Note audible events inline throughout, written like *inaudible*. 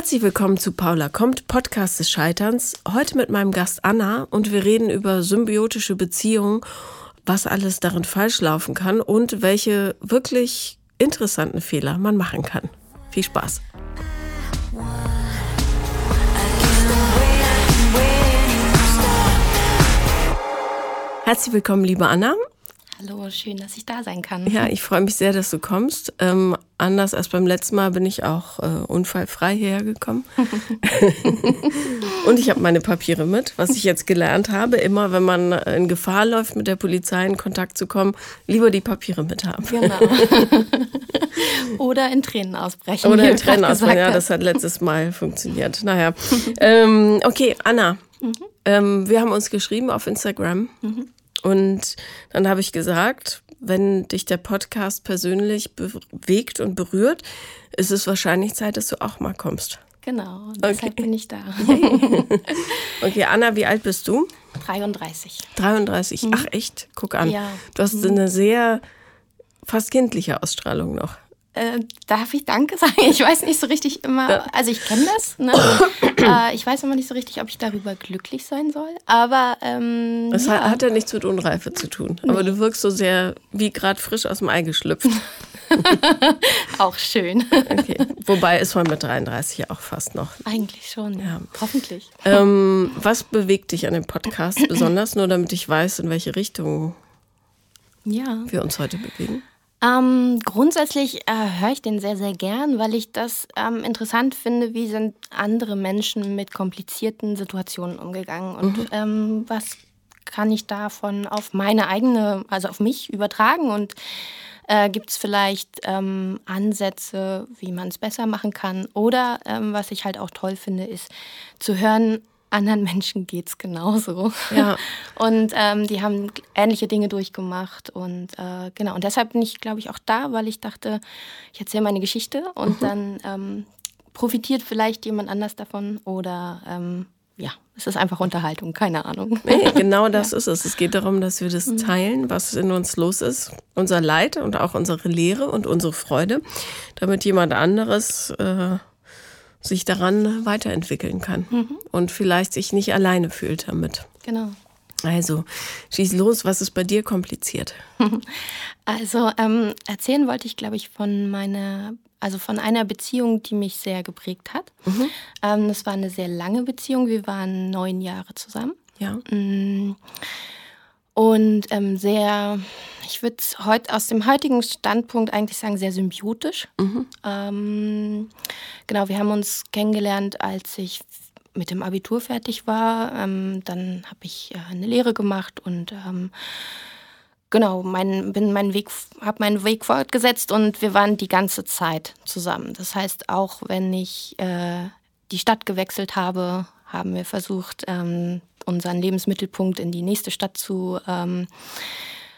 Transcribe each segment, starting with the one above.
Herzlich willkommen zu Paula kommt, Podcast des Scheiterns. Heute mit meinem Gast Anna und wir reden über symbiotische Beziehungen, was alles darin falsch laufen kann und welche wirklich interessanten Fehler man machen kann. Viel Spaß. Herzlich willkommen, liebe Anna. Hallo, schön, dass ich da sein kann. Ja, ich freue mich sehr, dass du kommst. Ähm, anders als beim letzten Mal bin ich auch äh, unfallfrei hierher gekommen. *laughs* und ich habe meine Papiere mit, was ich jetzt gelernt habe. Immer, wenn man in Gefahr läuft, mit der Polizei in Kontakt zu kommen, lieber die Papiere mit haben. Genau. *laughs* Oder in Tränen ausbrechen. Oder in Tränen ausbrechen, ja, das hat letztes Mal *laughs* funktioniert. Naja. ähm, okay, Anna. Mhm. Ähm, wir haben uns geschrieben auf Instagram. Mhm. Und dann habe ich gesagt, wenn dich der Podcast persönlich bewegt und berührt, ist es wahrscheinlich Zeit, dass du auch mal kommst. Genau, deshalb okay. bin ich da. *laughs* okay, Anna, wie alt bist du? 33. 33, mhm. ach echt? Guck an. Ja. Du hast mhm. eine sehr fast kindliche Ausstrahlung noch. Äh, darf ich Danke sagen? *laughs* Ich weiß nicht so richtig immer, also ich kenne das. Ne? *coughs* äh, ich weiß immer nicht so richtig, ob ich darüber glücklich sein soll. Aber ähm, es ja. hat ja nichts mit Unreife zu tun. Nee. Aber du wirkst so sehr wie gerade frisch aus dem Ei geschlüpft. *laughs* auch schön. Okay. Wobei ist man mit 33 ja auch fast noch. Eigentlich schon, ja. Hoffentlich. Ähm, was bewegt dich an dem Podcast besonders, nur damit ich weiß, in welche Richtung ja. wir uns heute bewegen? Ähm, grundsätzlich äh, höre ich den sehr, sehr gern, weil ich das ähm, interessant finde, wie sind andere Menschen mit komplizierten Situationen umgegangen und mhm. ähm, was kann ich davon auf meine eigene, also auf mich übertragen und äh, gibt es vielleicht ähm, Ansätze, wie man es besser machen kann oder ähm, was ich halt auch toll finde, ist zu hören, anderen Menschen geht es genauso. Ja. *laughs* Und ähm, die haben ähnliche Dinge durchgemacht. Und äh, genau, und deshalb bin ich, glaube ich, auch da, weil ich dachte, ich erzähle meine Geschichte und mhm. dann ähm, profitiert vielleicht jemand anders davon oder ähm, ja, es ist einfach Unterhaltung, keine Ahnung. Nee, genau *laughs* das ja. ist es. Es geht darum, dass wir das mhm. teilen, was in uns los ist, unser Leid und auch unsere Lehre und unsere Freude, damit jemand anderes äh, sich daran weiterentwickeln kann mhm. und vielleicht sich nicht alleine fühlt damit. Genau. Also, schieß los, was ist bei dir kompliziert? *laughs* Also, ähm, erzählen wollte ich, glaube ich, von meiner, also von einer Beziehung, die mich sehr geprägt hat. Mhm. Ähm, das war eine sehr lange Beziehung. Wir waren neun Jahre zusammen. Ja. Mm. Und ähm, sehr, ich würde heute aus dem heutigen Standpunkt eigentlich sagen, sehr symbiotisch. Mhm. Ähm, genau, wir haben uns kennengelernt, als ich mit dem Abitur fertig war. Ähm, dann habe ich äh, eine Lehre gemacht und ähm, genau, mein, bin meinen Weg, habe meinen Weg fortgesetzt und wir waren die ganze Zeit zusammen. Das heißt, auch wenn ich äh, die Stadt gewechselt habe, haben wir versucht, ähm, unseren Lebensmittelpunkt in die nächste Stadt zu, ähm,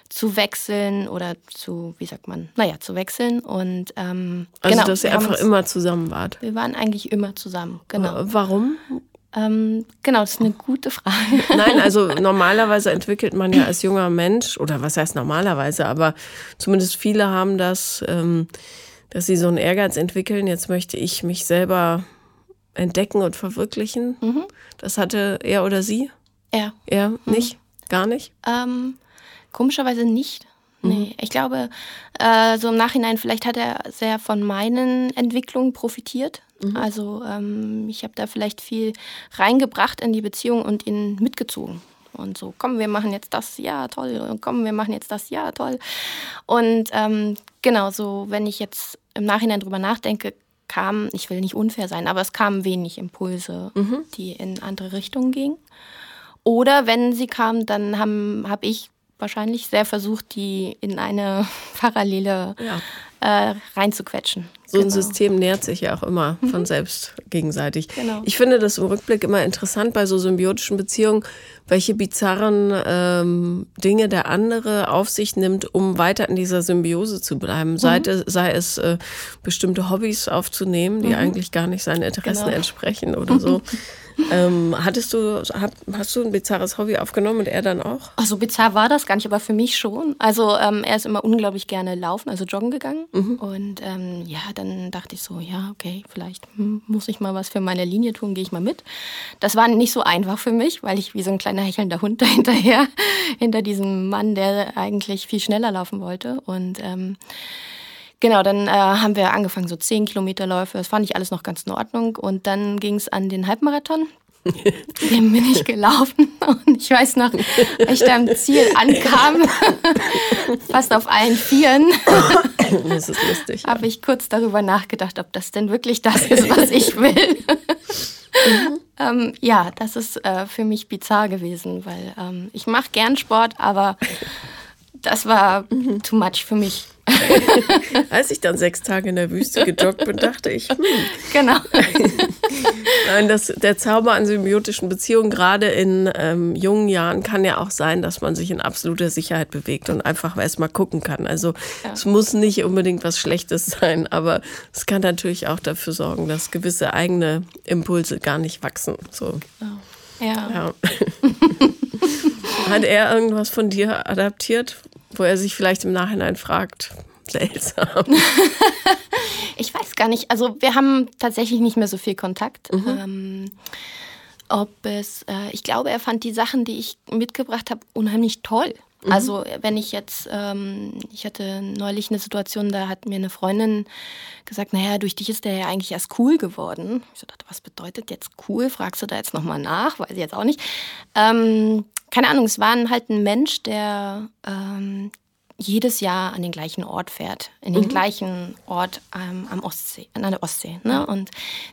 zu wechseln oder zu, wie sagt man, naja, zu wechseln. Und ähm, also, genau, dass ihr einfach uns, immer zusammen wart. Wir waren eigentlich immer zusammen, genau. Warum? Ähm, genau, das ist eine gute Frage. *laughs* Nein, also *laughs* normalerweise entwickelt man ja als junger Mensch, oder was heißt normalerweise, aber zumindest viele haben das, ähm, dass sie so einen Ehrgeiz entwickeln, jetzt möchte ich mich selber entdecken und verwirklichen. Mhm. Das hatte er oder sie? Er. Er mhm. nicht? Gar nicht? Ähm, komischerweise nicht. Mhm. Nee, ich glaube, äh, so im Nachhinein, vielleicht hat er sehr von meinen Entwicklungen profitiert. Mhm. Also ähm, ich habe da vielleicht viel reingebracht in die Beziehung und ihn mitgezogen. Und so, komm, wir machen jetzt das, ja, toll. Und komm, wir machen jetzt das, ja, toll. Und ähm, genau so, wenn ich jetzt im Nachhinein drüber nachdenke, kam, ich will nicht unfair sein, aber es kamen wenig Impulse, mhm. die in andere Richtungen gingen. Oder wenn sie kamen, dann habe hab ich wahrscheinlich sehr versucht, die in eine *laughs* parallele ja äh, reinzuquetschen. So ein genau. System nährt sich ja auch immer mhm. von selbst gegenseitig. Genau. Ich finde das im Rückblick immer interessant bei so symbiotischen Beziehungen, welche bizarren ähm, Dinge der andere auf sich nimmt, um weiter in dieser Symbiose zu bleiben. Mhm. Sei, es, sei es äh, bestimmte Hobbys aufzunehmen, die mhm. eigentlich gar nicht seinen Interessen genau. entsprechen oder so. *laughs* ähm, hattest du, hast du ein bizarres Hobby aufgenommen und er dann auch? Also bizarr war das gar nicht, aber für mich schon. Also ähm, er ist immer unglaublich gerne laufen, also joggen gegangen. Mhm. Und ähm, ja, dann dachte ich so, ja, okay, vielleicht muss ich mal was für meine Linie tun, gehe ich mal mit. Das war nicht so einfach für mich, weil ich wie so ein kleiner hechelnder Hund *laughs* dahinterher, hinter diesem Mann, der eigentlich viel schneller laufen wollte. Und ähm, Genau, dann äh, haben wir angefangen, so 10 Kilometer Läufe. Das fand ich alles noch ganz in Ordnung. Und dann ging es an den Halbmarathon. *laughs* Dem bin ich gelaufen *laughs* und ich weiß noch, als ich da am Ziel ankam, *laughs* fast auf allen Vieren, *coughs* das ist lustig. Habe ich kurz darüber nachgedacht, ob das denn wirklich das ist, was ich will. Mhm. ähm, ja, das ist äh, für mich bizarr gewesen, weil ähm, ich mache gern Sport, aber das war mhm. too much für mich. *laughs* Als ich dann sechs Tage in der Wüste gejoggt bin, dachte ich, hm. Genau. *laughs* Nein, das, der Zauber an symbiotischen Beziehungen, gerade in ähm, jungen Jahren, kann ja auch sein, dass man sich in absoluter Sicherheit bewegt und einfach erstmal gucken kann. Also ja. es muss nicht unbedingt was Schlechtes sein, aber es kann natürlich auch dafür sorgen, dass gewisse eigene Impulse gar nicht wachsen. So. Oh. Ja. ja. *laughs* Hat er irgendwas von dir adaptiert, wo er sich vielleicht im Nachhinein fragt, seltsam. *laughs* ich weiß gar nicht. Also wir haben tatsächlich nicht mehr so viel Kontakt. Mhm. Ähm, ob es, äh, ich glaube, er fand die Sachen, die ich mitgebracht habe, unheimlich toll. Mhm. Also wenn ich jetzt, ähm, ich hatte neulich eine Situation, da hat mir eine Freundin gesagt, naja, durch dich ist der ja eigentlich erst cool geworden. Ich dachte, was bedeutet jetzt cool? Fragst du da jetzt nochmal nach? Weiß ich jetzt auch nicht. Ähm, keine Ahnung, es war halt ein Mensch, der ähm, jedes Jahr an den gleichen Ort fährt, in den mhm. gleichen Ort ähm, am Ostsee, an der Ostsee. Ne? Und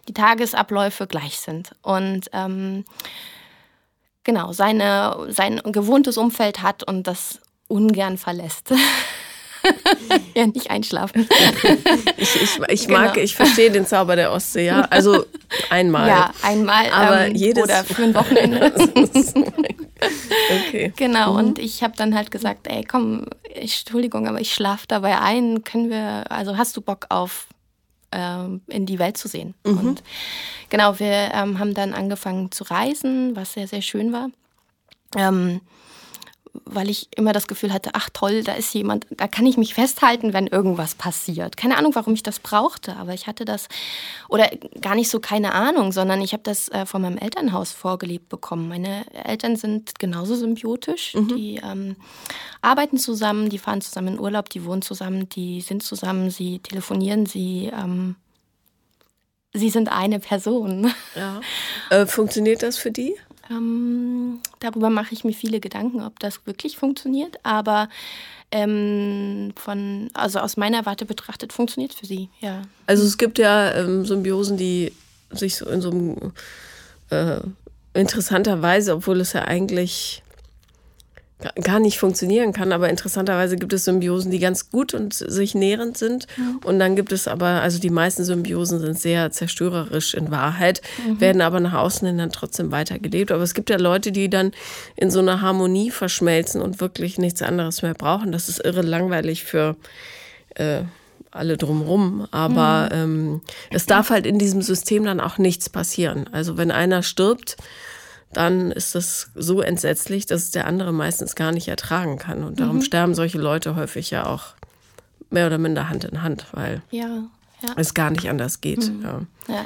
die Tagesabläufe gleich sind. Und ähm, genau, seine, sein gewohntes Umfeld hat und das ungern verlässt. *laughs* ja, nicht einschlafen. *laughs* ich, ich, ich mag, genau. ich verstehe den Zauber der Ostsee, ja. Also einmal. Ja, einmal. Aber ähm, jedes oder für ein Wochenende. *laughs* *laughs* okay. Genau, mhm. und ich habe dann halt gesagt, ey, komm, Entschuldigung, aber ich schlafe dabei ein. Können wir, also hast du Bock auf ähm, in die Welt zu sehen? Mhm. Und genau, wir ähm, haben dann angefangen zu reisen, was sehr, sehr schön war. Ähm, weil ich immer das Gefühl hatte, ach toll, da ist jemand, da kann ich mich festhalten, wenn irgendwas passiert. Keine Ahnung, warum ich das brauchte, aber ich hatte das, oder gar nicht so keine Ahnung, sondern ich habe das äh, von meinem Elternhaus vorgelebt bekommen. Meine Eltern sind genauso symbiotisch, mhm. die ähm, arbeiten zusammen, die fahren zusammen in Urlaub, die wohnen zusammen, die sind zusammen, sie telefonieren, sie... Ähm, Sie sind eine Person. Ja. Äh, funktioniert das für die? Ähm, darüber mache ich mir viele Gedanken, ob das wirklich funktioniert. Aber ähm, von, also aus meiner Warte betrachtet, funktioniert es für sie, ja. Also es gibt ja ähm, Symbiosen, die sich so in so einem äh, interessanterweise, obwohl es ja eigentlich gar nicht funktionieren kann. Aber interessanterweise gibt es Symbiosen, die ganz gut und sich nährend sind. Mhm. Und dann gibt es aber, also die meisten Symbiosen sind sehr zerstörerisch in Wahrheit, mhm. werden aber nach außen hin dann trotzdem weitergelebt. Aber es gibt ja Leute, die dann in so einer Harmonie verschmelzen und wirklich nichts anderes mehr brauchen. Das ist irre langweilig für äh, alle drumrum. Aber mhm. ähm, es darf halt in diesem System dann auch nichts passieren. Also wenn einer stirbt, dann ist das so entsetzlich, dass es der andere meistens gar nicht ertragen kann. Und darum mhm. sterben solche Leute häufig ja auch mehr oder minder Hand in Hand, weil ja, ja. es gar nicht anders geht. Mhm. Ja.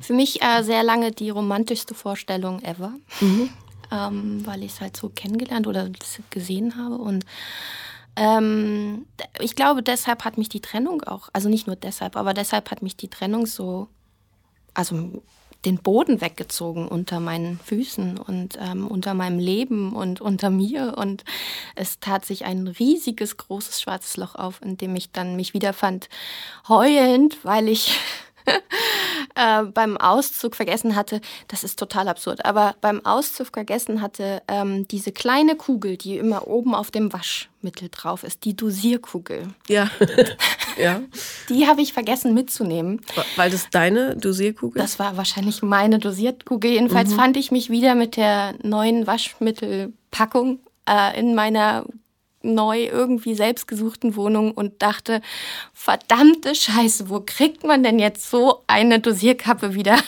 Für mich äh, sehr lange die romantischste Vorstellung ever, mhm. ähm, weil ich es halt so kennengelernt oder gesehen habe. Und ähm, ich glaube, deshalb hat mich die Trennung auch, also nicht nur deshalb, aber deshalb hat mich die Trennung so, also den Boden weggezogen unter meinen Füßen und ähm, unter meinem Leben und unter mir. Und es tat sich ein riesiges, großes schwarzes Loch auf, in dem ich dann mich wiederfand, heulend, weil ich äh, beim Auszug vergessen hatte, das ist total absurd, aber beim Auszug vergessen hatte, ähm, diese kleine Kugel, die immer oben auf dem Waschmittel drauf ist, die Dosierkugel. Ja. *laughs* ja. Die habe ich vergessen mitzunehmen. Weil das deine Dosierkugel? Das war wahrscheinlich meine Dosierkugel. Jedenfalls mhm. fand ich mich wieder mit der neuen Waschmittelpackung äh, in meiner neu irgendwie selbstgesuchten Wohnung und dachte, verdammte Scheiße, wo kriegt man denn jetzt so eine Dosierkappe wieder? *laughs*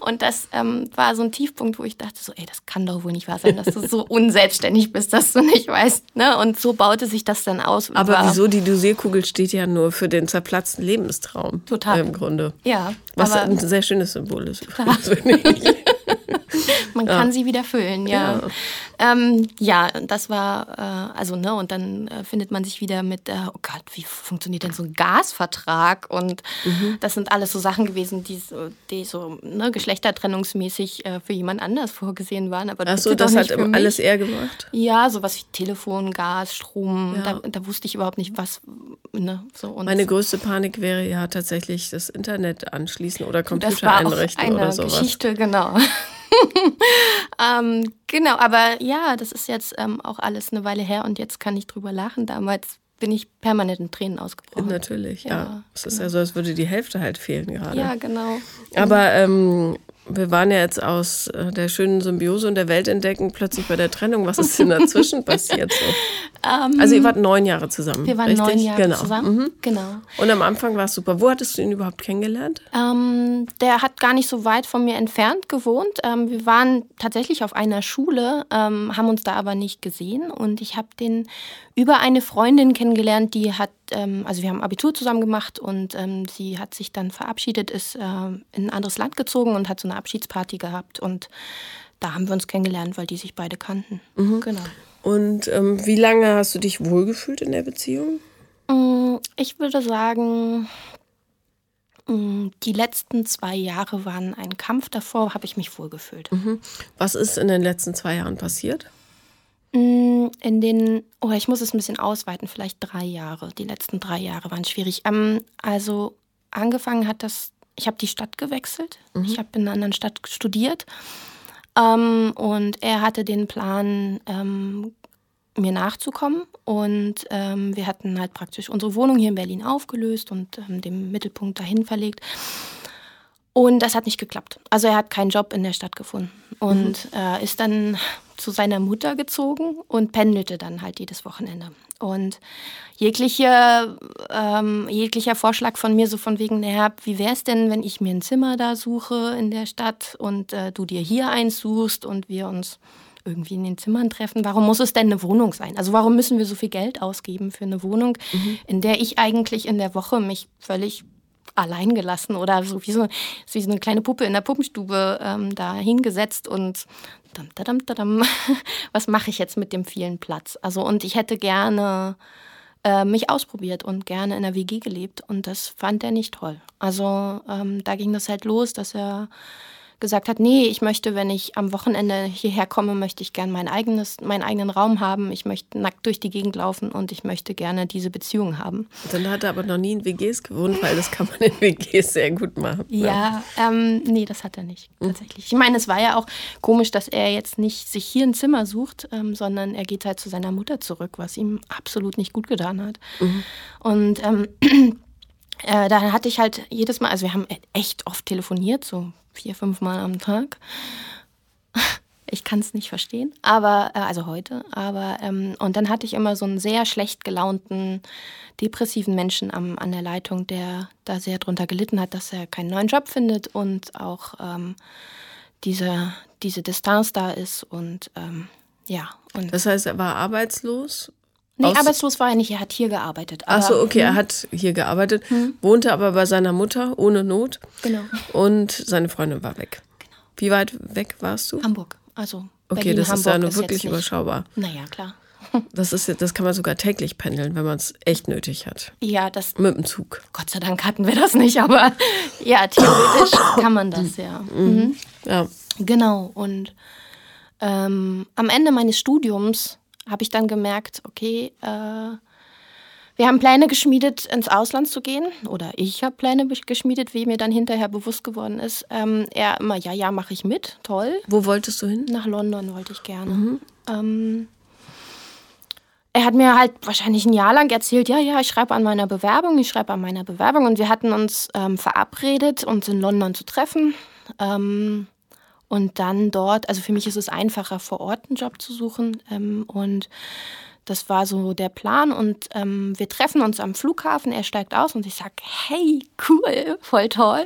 Und das ähm, war so ein Tiefpunkt, wo ich dachte so, ey, das kann doch wohl nicht wahr sein, dass du so *laughs* unselbstständig bist, dass du nicht weißt. Ne? Und so baute sich das dann aus. Aber wieso? Die Dosierkugel steht ja nur für den zerplatzten Lebenstraum. Total. Im Grunde. Ja. Was ein sehr schönes Symbol ist. *laughs* Man kann sie wieder füllen, ja. Ja, ähm, ja das war, äh, also, ne, und dann äh, findet man sich wieder mit, äh, oh Gott, wie funktioniert denn so ein Gasvertrag? Und mhm. das sind alles so Sachen gewesen, die so, die so ne, geschlechtertrennungsmäßig äh, für jemand anders vorgesehen waren. Aber Ach so, das hat alles er gemacht? Ja, sowas wie Telefon, Gas, Strom, ja. da, da, wusste ich überhaupt nicht, was, ne, so. Meine größte Panik wäre ja tatsächlich das Internet anschließen oder Computer einrichten oder sowas. Geschichte, genau. *laughs* ähm, genau, aber ja, das ist jetzt ähm, auch alles eine Weile her und jetzt kann ich drüber lachen. Damals bin ich permanent in Tränen ausgebrochen. Natürlich, ja. ja. Es ist genau. ja so, als würde die Hälfte halt fehlen gerade. Ja, genau. Aber ähm, wir waren ja jetzt aus äh, der schönen Symbiose und der Welt entdecken plötzlich bei der Trennung. Was ist denn dazwischen *laughs* passiert so? Um, ähm, also ihr wart neun Jahre zusammen. Wir waren richtig? neun Jahre genau. zusammen. Mhm. Genau. Und am Anfang war es super. Wo hattest du ihn überhaupt kennengelernt? Um, ähm, der hat gar nicht so weit von mir entfernt gewohnt. Um, ähm, wir waren tatsächlich auf einer Schule, haben uns da aber nicht gesehen. Und ich habe den über eine Freundin kennengelernt, die hat, ähm, also wir haben Abitur zusammen gemacht und ähm, sie hat sich dann verabschiedet, ist äh, in ein anderes Land gezogen und hat so eine Abschiedsparty gehabt und da haben wir uns kennengelernt, weil die sich beide kannten. Mhm. Genau. Und ähm, wie lange hast du dich wohlgefühlt in der Beziehung? Mm, ich würde sagen, mm, die letzten zwei Jahre waren ein Kampf. Davor habe ich mich wohlgefühlt. Mhm. Was ist in den letzten zwei Jahren passiert? Mm, in den, oh, ich muss es ein bisschen ausweiten, vielleicht drei Jahre. Die letzten drei Jahre waren schwierig. Ähm, also angefangen hat das, ich habe die Stadt gewechselt. Mhm. Ich habe in einer anderen Stadt studiert. Ähm, und er hatte den Plan, ähm, mir nachzukommen. Und ähm, wir hatten halt praktisch unsere Wohnung hier in Berlin aufgelöst und ähm, den Mittelpunkt dahin verlegt. Und das hat nicht geklappt. Also er hat keinen Job in der Stadt gefunden und mhm. äh, ist dann zu seiner Mutter gezogen und pendelte dann halt jedes Wochenende. Und jegliche, ähm, jeglicher Vorschlag von mir so von wegen, naja, wie wäre es denn, wenn ich mir ein Zimmer da suche in der Stadt und äh, du dir hier eins suchst und wir uns irgendwie in den Zimmern treffen. Warum muss es denn eine Wohnung sein? Also warum müssen wir so viel Geld ausgeben für eine Wohnung, mhm. in der ich eigentlich in der Woche mich völlig allein gelassen oder so wie so, wie so eine kleine Puppe in der Puppenstube ähm, da hingesetzt und dam, dam, dam, *laughs* was mache ich jetzt mit dem vielen Platz? Also und ich hätte gerne äh, mich ausprobiert und gerne in der WG gelebt und das fand er nicht toll. Also ähm, da ging das halt los, dass er gesagt hat, nee, ich möchte, wenn ich am Wochenende hierher komme, möchte ich gerne mein eigenes, meinen eigenen Raum haben. Ich möchte nackt durch die Gegend laufen und ich möchte gerne diese Beziehung haben. Dann hat er aber noch nie in WGs gewohnt, weil das kann man in WGs sehr gut machen. Ne? Ja, ähm, nee, das hat er nicht, hm. tatsächlich. Ich meine, es war ja auch komisch, dass er jetzt nicht sich hier ein Zimmer sucht, ähm, sondern er geht halt zu seiner Mutter zurück, was ihm absolut nicht gut getan hat. Mhm. Und ähm, *clears throat* äh, da hatte ich halt jedes Mal, also wir haben echt oft telefoniert, so vier, fünf Mal am Tag. *laughs* Ich kann es nicht verstehen, aber äh, also heute. Aber ähm, und dann hatte ich immer so einen sehr schlecht gelaunten, depressiven Menschen am, an der Leitung, der da sehr drunter gelitten hat, dass er keinen neuen Job findet und auch ähm, diese, diese Distanz da ist und ähm, ja. Und das heißt, er war arbeitslos? Nee, Aus arbeitslos war er nicht, er hat hier gearbeitet. Ach so, okay, hm. er hat hier gearbeitet, hm. wohnte aber bei seiner Mutter ohne Not. Genau. Und seine Freundin war weg. Genau. Wie weit weg warst du? Hamburg, also Okay, Berlin, das Hamburg ist ja nur wirklich überschaubar. Naja, klar. *laughs* Das, ist, das kann man sogar täglich pendeln, wenn man es echt nötig hat. Ja, das. Mit dem Zug. Gott sei Dank hatten wir das nicht, aber *laughs* ja, theoretisch *coughs* kann man das, ja. Mhm. mhm. Ja. Genau. Und ähm, am Ende meines Studiums habe ich dann gemerkt, okay, äh, wir haben Pläne geschmiedet, ins Ausland zu gehen. Oder ich habe Pläne geschmiedet, wie mir dann hinterher bewusst geworden ist. Ähm, er immer, ja, ja, mache ich mit, toll. Wo wolltest du hin? Nach London wollte ich gerne. Mhm. Ähm, er hat mir halt wahrscheinlich ein Jahr lang erzählt, ja, ja, ich schreibe an meiner Bewerbung, ich schreibe an meiner Bewerbung. Und wir hatten uns ähm, verabredet, uns in London zu treffen. Ähm, und dann dort, also für mich ist es einfacher, vor Ort einen Job zu suchen. Ähm, und das war so der Plan. Und ähm, wir treffen uns am Flughafen, er steigt aus und ich sage, hey, cool, voll toll.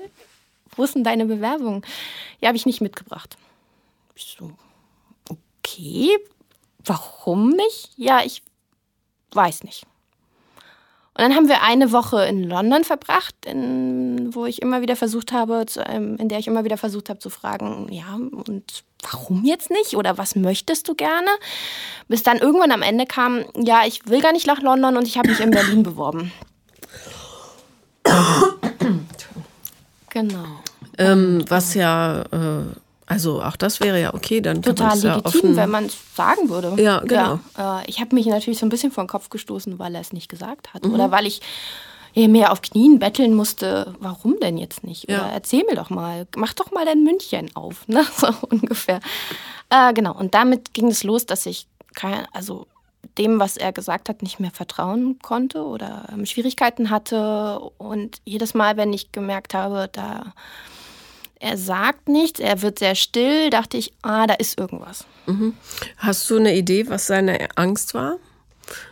wo ist denn deine Bewerbung? Ja, habe ich nicht mitgebracht. Ich so, okay, warum nicht? Ja, ich weiß nicht. Und dann haben wir eine Woche in London verbracht, in, wo ich immer wieder versucht habe, zu, ähm, in der ich immer wieder versucht habe zu fragen, ja, und warum jetzt nicht? Oder was möchtest du gerne? Bis dann irgendwann am Ende kam, ja, ich will gar nicht nach London und ich habe mich in Berlin beworben. *coughs* genau. Ähm, was ja äh, also auch das wäre ja okay, dann total legitim, ja wenn man es sagen würde. Ja, genau. Ja, äh, ich habe mich natürlich so ein bisschen vor den Kopf gestoßen, weil er es nicht gesagt hat mhm. oder weil ich mehr auf Knien betteln musste. Warum denn jetzt nicht? Oder ja. erzähl mir doch mal, mach doch mal dein Mündchen auf, ne? *laughs* so ungefähr. Äh, genau. Und damit ging es los, dass ich kein, also dem, was er gesagt hat, nicht mehr vertrauen konnte oder ähm, Schwierigkeiten hatte. Und jedes Mal, wenn ich gemerkt habe, da er sagt nichts, er wird sehr still, dachte ich, ah, da ist irgendwas. Mhm. Hast du eine Idee, was seine Angst war?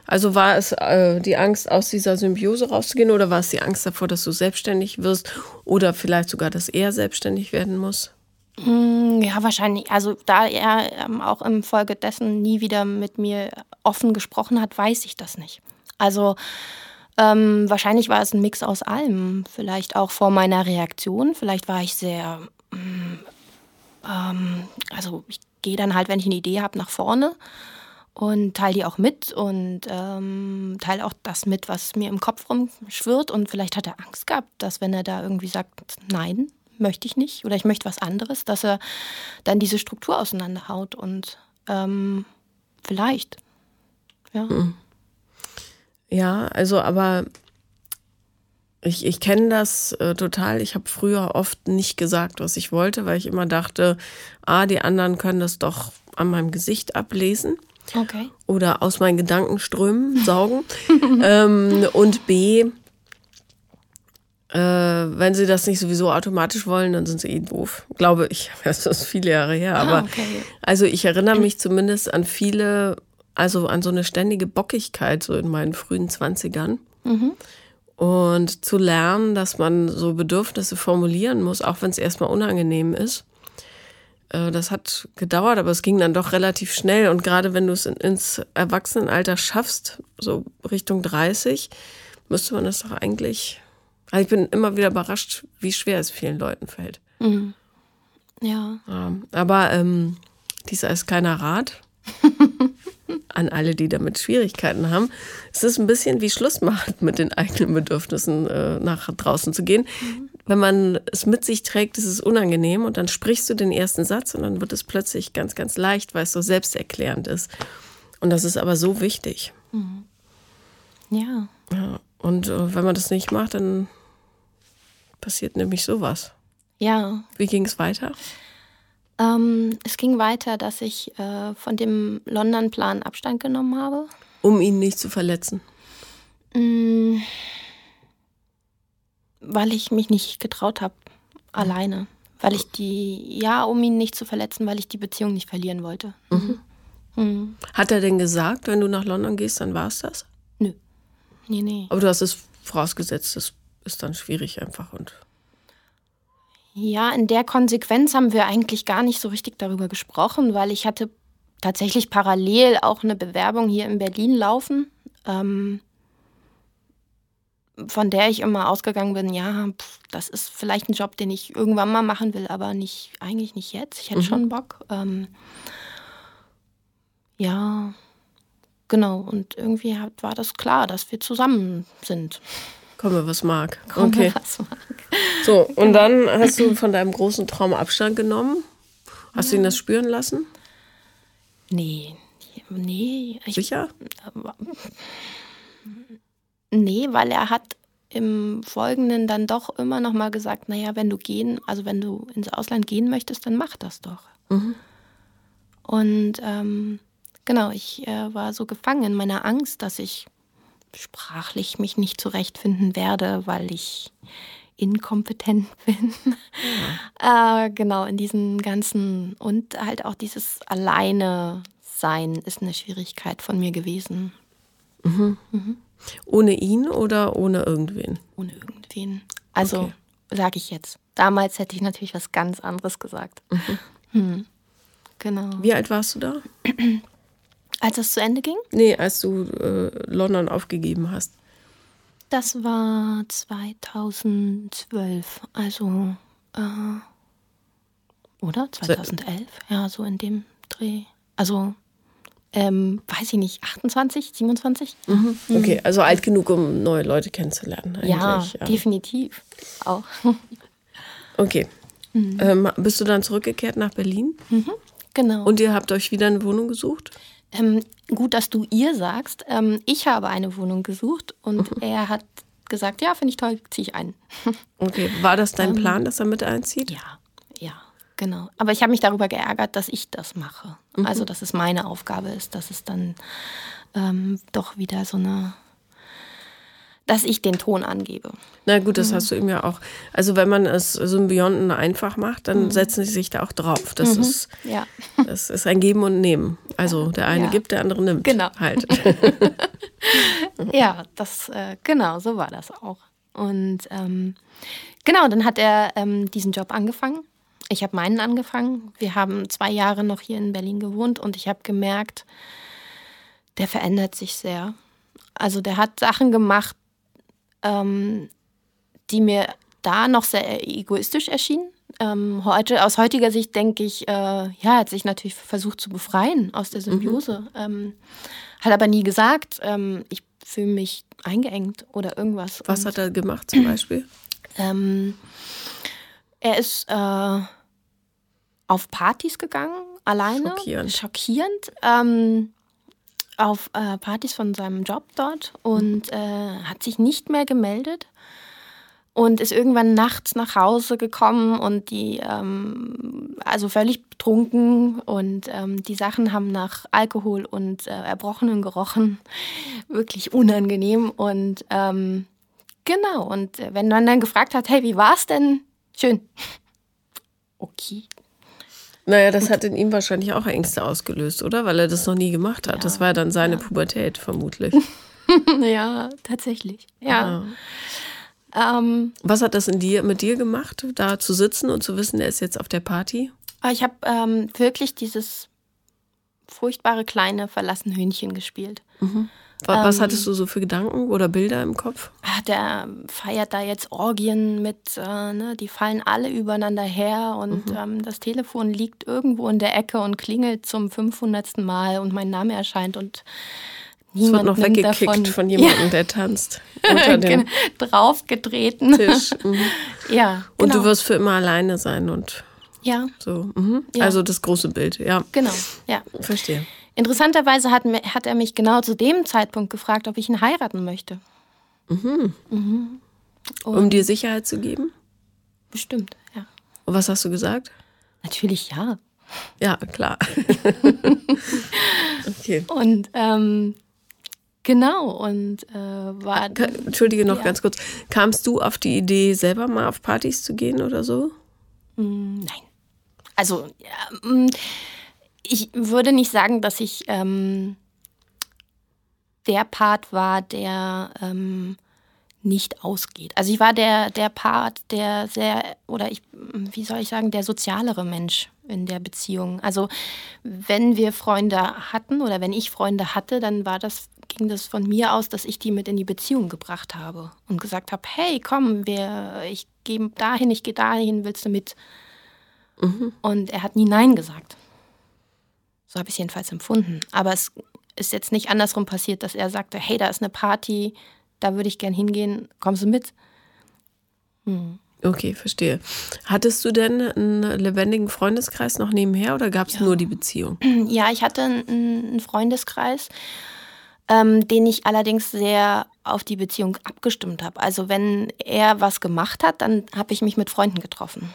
Also war es äh, die Angst, aus dieser Symbiose rauszugehen oder war es die Angst davor, dass du selbstständig wirst oder vielleicht sogar, dass er selbstständig werden muss? Mm, ja, wahrscheinlich. Also da er ähm, auch im Folge dessen nie wieder mit mir offen gesprochen hat, weiß ich das nicht. Also ähm, wahrscheinlich war es ein Mix aus allem. Vielleicht auch vor meiner Reaktion. Vielleicht war ich sehr. Mm, ähm, also, ich gehe dann halt, wenn ich eine Idee habe, nach vorne und teile die auch mit und ähm, teile auch das mit, was mir im Kopf rumschwirrt. Und vielleicht hat er Angst gehabt, dass, wenn er da irgendwie sagt, nein, möchte ich nicht oder ich möchte was anderes, dass er dann diese Struktur auseinanderhaut. Und ähm, vielleicht. Ja. Mhm. Ja, also aber ich, ich kenne das äh, total. Ich habe früher oft nicht gesagt, was ich wollte, weil ich immer dachte, ah, die anderen können das doch an meinem Gesicht ablesen. Okay. Oder aus meinen Gedankenströmen *laughs* saugen. *laughs* ähm, und B, äh, wenn sie das nicht sowieso automatisch wollen, dann sind sie eh doof. Glaube ich. *laughs* Das ist viele Jahre her. Aber ah, okay. also ich erinnere mich zumindest an viele also an so eine ständige Bockigkeit, so in meinen frühen Zwanzigern. Mhm. Und zu lernen, dass man so Bedürfnisse formulieren muss, auch wenn es erstmal unangenehm ist. Äh, das hat gedauert, aber es ging dann doch relativ schnell. Und gerade wenn du es ins Erwachsenenalter schaffst, so Richtung 30, müsste man das doch eigentlich. Also ich bin immer wieder überrascht, wie schwer es vielen Leuten fällt. Mhm. Ja. Aber ähm, dieser ist keiner Rat. An alle, die damit Schwierigkeiten haben. Es ist ein bisschen wie Schluss macht mit den eigenen Bedürfnissen, äh, nach draußen zu gehen. Mhm. Wenn man es mit sich trägt, ist es unangenehm und dann sprichst du den ersten Satz und dann wird es plötzlich ganz, ganz leicht, weil es so selbsterklärend ist. Und das ist aber so wichtig. Mhm. Ja. ja. Und äh, wenn man das nicht macht, dann passiert nämlich sowas. Ja. Wie ging es weiter? Ähm, es ging weiter, dass ich äh, von dem London-Plan Abstand genommen habe. Um ihn nicht zu verletzen? Mm, weil ich mich nicht getraut habe, alleine. Weil ich die, ja, um ihn nicht zu verletzen, weil ich die Beziehung nicht verlieren wollte. Mhm. Mhm. Hat er denn gesagt, wenn du nach London gehst, dann war es das? Nö. Nee, nee. Aber du hast es vorausgesetzt, das ist dann schwierig einfach und. Ja, in der Konsequenz haben wir eigentlich gar nicht so richtig darüber gesprochen, weil ich hatte tatsächlich parallel auch eine Bewerbung hier in Berlin laufen, ähm, von der ich immer ausgegangen bin, ja, pff, das ist vielleicht ein Job, den ich irgendwann mal machen will, aber nicht, eigentlich nicht jetzt. Ich hätte mhm. schon Bock. Ähm, ja, genau. Und irgendwie hat, war das klar, dass wir zusammen sind. Komme, was mag. Komme, okay. was mag. So, und dann hast du von deinem großen Traum Abstand genommen. Hast du ihn das spüren lassen? Nee. Nee. Ich, Sicher? Nee, weil er hat im Folgenden dann doch immer noch mal gesagt, naja, wenn du gehen, also wenn du ins Ausland gehen möchtest, dann mach das doch. Mhm. Und ähm, genau, ich äh, war so gefangen in meiner Angst, dass ich sprachlich mich nicht zurechtfinden werde, weil ich inkompetent *laughs* bin. Ja. äh, genau, in diesen ganzen und halt auch dieses Alleine sein ist eine Schwierigkeit von mir gewesen. Mhm. Mhm. Ohne ihn oder ohne irgendwen? Ohne irgendwen. Also okay. sage ich jetzt. Damals hätte ich natürlich was ganz anderes gesagt. Mhm. Hm. Genau. Wie alt warst du da? *clears throat* Als es zu Ende ging? Nee, als du äh, London aufgegeben hast. Das war 2012, also äh, oder 2011, ja, so in dem Dreh. Also ähm, weiß ich nicht, 28, 27? Mhm. Okay, also alt genug, um neue Leute kennenzulernen. Ja, ja, definitiv auch. *laughs* okay. Mhm. Ähm, bist du dann zurückgekehrt nach Berlin? Mhm, genau. Und ihr habt euch wieder eine Wohnung gesucht? Ähm, gut, dass du ihr sagst. Ähm, ich habe eine Wohnung gesucht und mhm. er hat gesagt, ja, finde ich toll, ziehe ich ein. *laughs* okay, war das dein ähm, Plan, dass er mit einzieht? Ja, ja, genau. Aber ich habe mich darüber geärgert, dass ich das mache. Mhm. Also, dass es meine Aufgabe ist, dass es dann ähm, doch wieder so eine dass ich den Ton angebe. Na gut, das mhm. hast du eben ja auch. Also wenn man es Symbionten einfach macht, dann mhm. setzen sie sich da auch drauf. Das, mhm. ist, ja. das ist ein Geben und Nehmen. Also der eine ja. gibt, der andere nimmt. Genau. Halt. *laughs* ja, das, äh, genau, so war das auch. Und ähm, genau, dann hat er ähm, diesen Job angefangen. Ich habe meinen angefangen. Wir haben zwei Jahre noch hier in Berlin gewohnt und ich habe gemerkt, der verändert sich sehr. Also der hat Sachen gemacht, ähm, die mir da noch sehr egoistisch erschienen. Ähm, heute, aus heutiger Sicht denke ich, äh, ja, er hat sich natürlich versucht zu befreien aus der Symbiose. Mhm. Ähm, hat aber nie gesagt, ähm, ich fühle mich eingeengt oder irgendwas. Was Und, hat er gemacht zum Beispiel? *clears throat* Ähm, er ist äh, auf Partys gegangen, alleine. Schockierend. Schockierend. Ähm, auf äh, Partys von seinem Job dort und äh, hat sich nicht mehr gemeldet und ist irgendwann nachts nach Hause gekommen und die, ähm, also völlig betrunken und ähm, die Sachen haben nach Alkohol und äh, Erbrochenen gerochen. *laughs* Wirklich unangenehm und ähm, genau. Und äh, wenn man dann gefragt hat, hey, wie war's denn? Schön. *laughs* Okay, naja, das hat in ihm wahrscheinlich auch Ängste ausgelöst, oder? Weil er das noch nie gemacht hat. Ja. Das war dann seine ja. Pubertät, vermutlich. *laughs* ja, tatsächlich. Ja. ja. Ähm, Was hat das in dir, mit dir gemacht, da zu sitzen und zu wissen, er ist jetzt auf der Party? Ah, ich habe ähm, wirklich dieses furchtbare kleine verlassene Hühnchen gespielt. Mhm. Was ähm, hattest du so für Gedanken oder Bilder im Kopf? Ah, der feiert da jetzt Orgien mit, äh, ne, die fallen alle übereinander her und mhm. ähm, das Telefon liegt irgendwo in der Ecke und klingelt zum 500. Mal und mein Name erscheint und es wird noch weggekickt davon. von jemandem, ja. der tanzt. *laughs* Unter dem Draufgetreten. Tisch. *laughs* Mhm. Ja. Genau. Und du genau. wirst für immer alleine sein und ja. so. Mhm. Ja. Also das große Bild, ja. Genau, ja. Verstehe. Interessanterweise hat, hat er mich genau zu dem Zeitpunkt gefragt, ob ich ihn heiraten möchte. Mhm. Mhm. Um dir Sicherheit zu geben? Bestimmt, ja. Und was hast du gesagt? Natürlich ja. Ja, klar. *laughs* okay. Und ähm, genau, und äh, war. Entschuldige noch ja. ganz kurz. Kamst du auf die Idee, selber mal auf Partys zu gehen oder so? Mm, nein. Also, ja, mm, ich würde nicht sagen, dass ich ähm, der Part war, der ähm, nicht ausgeht. Also ich war der, der Part, der sehr, oder ich, wie soll ich sagen, der sozialere Mensch in der Beziehung. Also wenn wir Freunde hatten oder wenn ich Freunde hatte, dann war das, ging das von mir aus, dass ich die mit in die Beziehung gebracht habe und gesagt habe, hey, komm, wir, ich gehe dahin, ich gehe dahin, willst du mit? Mhm. Und er hat nie Nein gesagt. So habe ich es jedenfalls empfunden. Aber es ist jetzt nicht andersrum passiert, dass er sagte, hey, da ist eine Party, da würde ich gern hingehen, kommst du mit? Hm. Okay, verstehe. Hattest du denn einen lebendigen Freundeskreis noch nebenher oder gab es ja. nur die Beziehung? Ja, ich hatte einen Freundeskreis, ähm, den ich allerdings sehr auf die Beziehung abgestimmt habe. Also wenn er was gemacht hat, dann habe ich mich mit Freunden getroffen.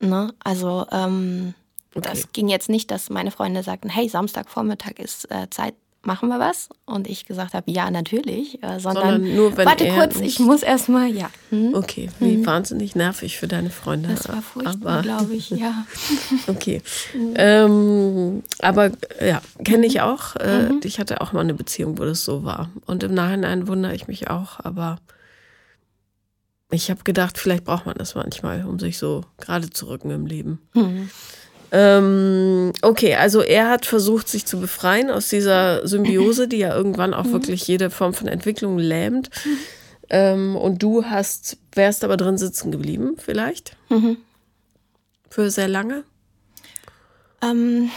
Ne? Also ähm, Okay. Das ging jetzt nicht, dass meine Freunde sagten, hey, Samstagvormittag ist äh, Zeit, machen wir was? Und ich gesagt habe, ja, natürlich, äh, sondern, sondern, nur, wenn warte kurz, ich muss erstmal, ja. Hm? Okay, wie hm. wahnsinnig nervig für deine Freunde. Das war furchtbar, glaube ich, ja. *laughs* okay. Mhm. Ähm, aber ja, kenne ich auch. Äh, mhm. Ich hatte auch mal eine Beziehung, wo das so war. Und im Nachhinein wundere ich mich auch, aber ich habe gedacht, vielleicht braucht man das manchmal, um sich so gerade zu rücken im Leben. Mhm. Ähm, okay, also er hat versucht, sich zu befreien aus dieser Symbiose, die ja irgendwann auch mhm. wirklich jede Form von Entwicklung lähmt. Mhm. Ähm, und du hast, wärst aber drin sitzen geblieben, vielleicht? Mhm. Für sehr lange? Ähm,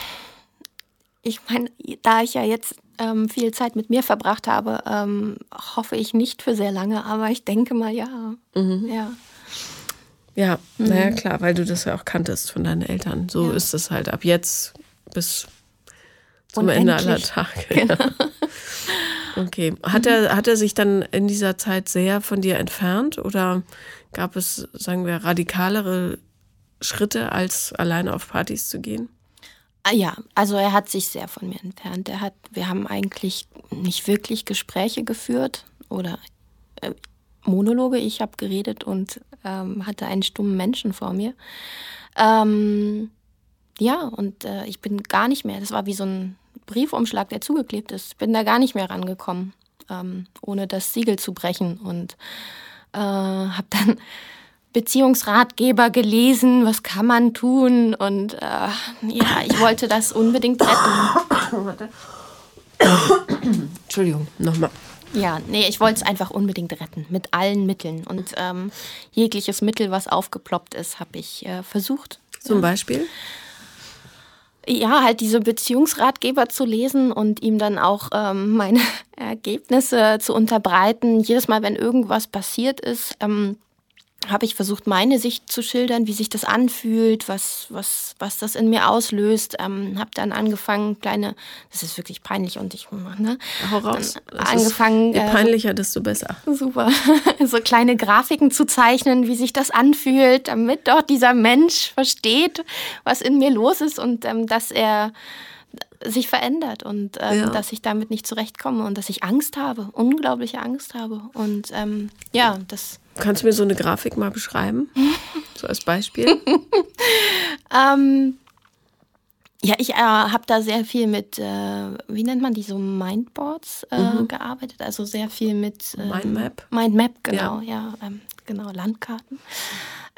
ich meine, da ich ja jetzt ähm, viel Zeit mit mir verbracht habe, ähm, hoffe ich nicht für sehr lange, aber ich denke mal ja. Mhm. Ja. Ja, mhm. naja, klar, weil du das ja auch kanntest von deinen Eltern. So ja. ist es halt ab jetzt bis zum Unendlich. Ende aller Tage. *laughs* Genau. Okay. Hat, mhm. er, hat er sich dann in dieser Zeit sehr von dir entfernt oder gab es, sagen wir, radikalere Schritte, als alleine auf Partys zu gehen? Ah, ja, also er hat sich sehr von mir entfernt. Er hat, wir haben eigentlich nicht wirklich Gespräche geführt oder äh, Monologe. Ich habe geredet und ähm, hatte einen stummen Menschen vor mir. Ähm, ja, und äh, ich bin gar nicht mehr. Das war wie so ein Briefumschlag, der zugeklebt ist. Bin da gar nicht mehr rangekommen, ähm, ohne das Siegel zu brechen und äh, habe dann *laughs* Beziehungsratgeber gelesen, was kann man tun und äh, ja, ich wollte das unbedingt retten. *coughs* *coughs* Entschuldigung, nochmal. Ja, nee, ich wollte es einfach unbedingt retten, mit allen Mitteln. Und ähm, jegliches Mittel, was aufgeploppt ist, habe ich äh, versucht. Zum. Beispiel? Ja, halt diese Beziehungsratgeber zu lesen und ihm dann auch ähm, meine *laughs* Ergebnisse zu unterbreiten. Jedes Mal, wenn irgendwas passiert ist, ähm, habe ich versucht, meine Sicht zu schildern, wie sich das anfühlt, was, was, was das in mir auslöst. Ähm, habe dann angefangen, kleine, das ist wirklich peinlich und ich, ne? Hau raus. angefangen. Je äh, peinlicher, desto besser. Super. *laughs* so kleine Grafiken zu zeichnen, wie sich das anfühlt, damit dort dieser Mensch versteht, was in mir los ist und ähm, dass er sich verändert und ähm, ja. dass ich damit nicht zurechtkomme und dass ich Angst habe, unglaubliche Angst habe. Und ähm, ja, das Kannst du mir so eine Grafik mal beschreiben? *laughs* so als Beispiel? *laughs* ähm, ja, ich äh, habe da sehr viel mit, äh, wie nennt man die, so Mindboards äh, mhm. gearbeitet. Also sehr viel mit. Ähm, Mindmap? Mindmap, genau, ja, ja ähm, genau, Landkarten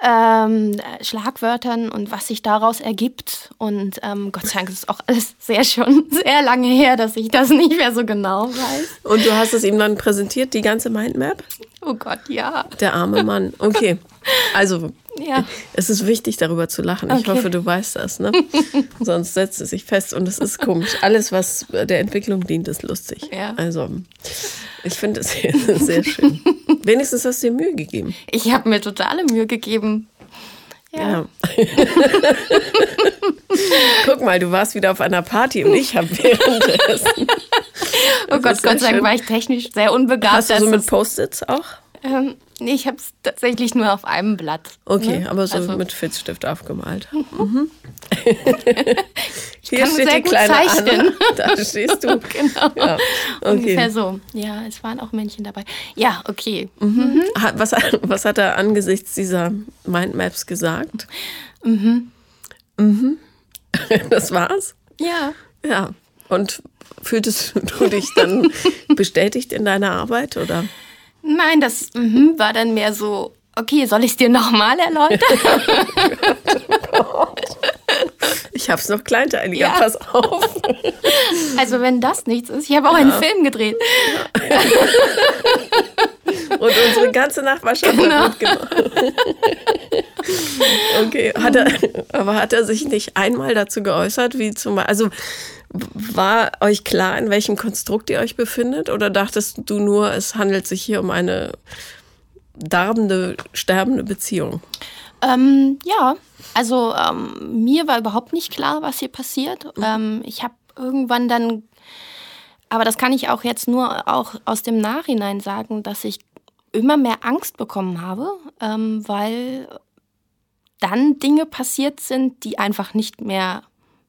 ähm, Schlagwörtern und was sich daraus ergibt. Und ähm, Gott sei Dank ist es auch alles sehr schon *laughs* sehr lange her, dass ich das nicht mehr so genau weiß. Und du hast es ihm dann präsentiert, die ganze Mindmap? Oh Gott, ja. Der arme Mann. Okay. Also, ja. es ist wichtig, darüber zu lachen. Ich okay. hoffe, du weißt das, ne? *laughs* Sonst setzt es sich fest und es ist komisch. Alles, was der Entwicklung dient, ist lustig. Ja. Also, ich finde es sehr, *laughs* sehr schön. Wenigstens hast du dir Mühe gegeben. Ich habe mir totale Mühe gegeben. Ja. ja. *laughs* Guck mal, du warst wieder auf einer Party und ich habe währenddessen. Oh Gott, Gott sei Dank war ich technisch sehr unbegabt. Hast du so mit Post-its auch? Ähm, nee, ich habe es tatsächlich nur auf einem Blatt. Okay, ne? aber so also. mit Filzstift aufgemalt. Mhm. *laughs* Hier steht die kleine zeichnen. Anna. *laughs* Da stehst du. *laughs* genau. Ja. Okay. Ungefähr so. Ja, es waren auch Männchen dabei. Ja, okay. Mhm. Mhm. Was, was hat er angesichts dieser Mindmaps gesagt? Mhm. Mhm. Das war's? Ja. Ja. Und fühltest *laughs* du dich dann *laughs* bestätigt in deiner Arbeit oder? Nein, das mm, war dann mehr so, okay, soll ich es dir nochmal erläutern? *laughs* ich hab's noch kleinteiliger, ja. pass auf. Also wenn das nichts ist, ich habe auch ja. einen Film gedreht. Ja. Und unsere ganze Nachbarschaft genau. hat mitgemacht. Okay, hat er, aber hat er sich nicht einmal dazu geäußert, wie zum Beispiel, also war euch klar, in welchem Konstrukt ihr euch befindet? Oder dachtest du nur, es handelt sich hier um eine darbende, sterbende Beziehung? Ähm, ja, also ähm, mir war überhaupt nicht klar, was hier passiert. Mhm. Ähm, ich habe irgendwann dann, aber das kann ich auch jetzt nur auch aus dem Nachhinein sagen, dass ich immer mehr Angst bekommen habe, ähm, weil dann Dinge passiert sind, die einfach nicht mehr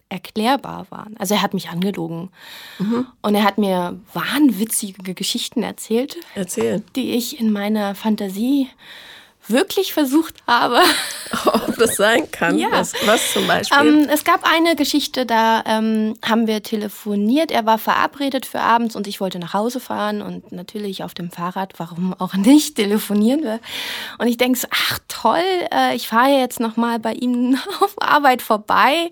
erklärbar waren. Also er hat mich angelogen. Mhm. Und er hat mir wahnwitzige Geschichten erzählt. Erzählen. Die ich in meiner Fantasie wirklich versucht habe. *laughs* Ob das sein kann? Ja. Was, was zum Beispiel? Ähm, es gab eine Geschichte, da ähm, haben wir telefoniert. Er war verabredet für abends und ich wollte nach Hause fahren und natürlich auf dem Fahrrad, warum auch nicht, *laughs* telefonieren wir. Und ich denke so, ach toll, äh, ich fahre jetzt nochmal bei Ihnen *laughs* auf Arbeit vorbei.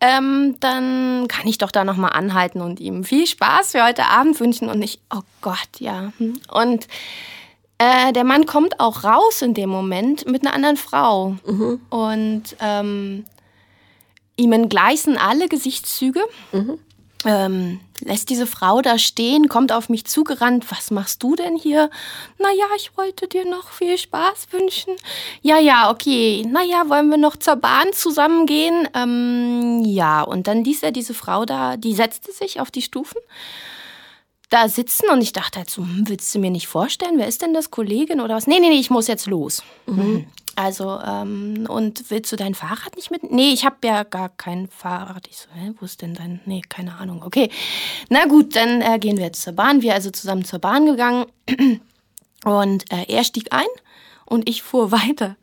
Ähm, dann kann ich doch da nochmal anhalten und ihm viel Spaß für heute Abend wünschen. Und ich, oh Gott, ja. Hm. Und äh, der Mann kommt auch raus in dem Moment mit einer anderen Frau. Mhm. Und ähm, ihm entgleisen alle Gesichtszüge. Mhm. Ähm, lässt diese Frau da stehen, kommt auf mich zugerannt. Was machst du denn hier? Naja, ich wollte dir noch viel Spaß wünschen. Ja, ja, okay. Naja, wollen wir noch zur Bahn zusammengehen? Ähm, ja, und dann ließ er diese Frau da, die setzte sich auf die Stufen da sitzen und ich dachte halt so, hm, willst du mir nicht vorstellen, wer ist denn das, Kollegin oder was? Nee, nee, nee, ich muss jetzt los. Mhm. Also, ähm, und willst du dein Fahrrad nicht mit? Nee, ich habe ja gar kein Fahrrad. Ich so, hä, wo ist denn dein? Nee, keine Ahnung. Okay. Na gut, dann äh, gehen wir jetzt zur Bahn. Wir also zusammen zur Bahn gegangen. *clears throat* Und äh, er stieg ein und ich fuhr *laughs* weiter.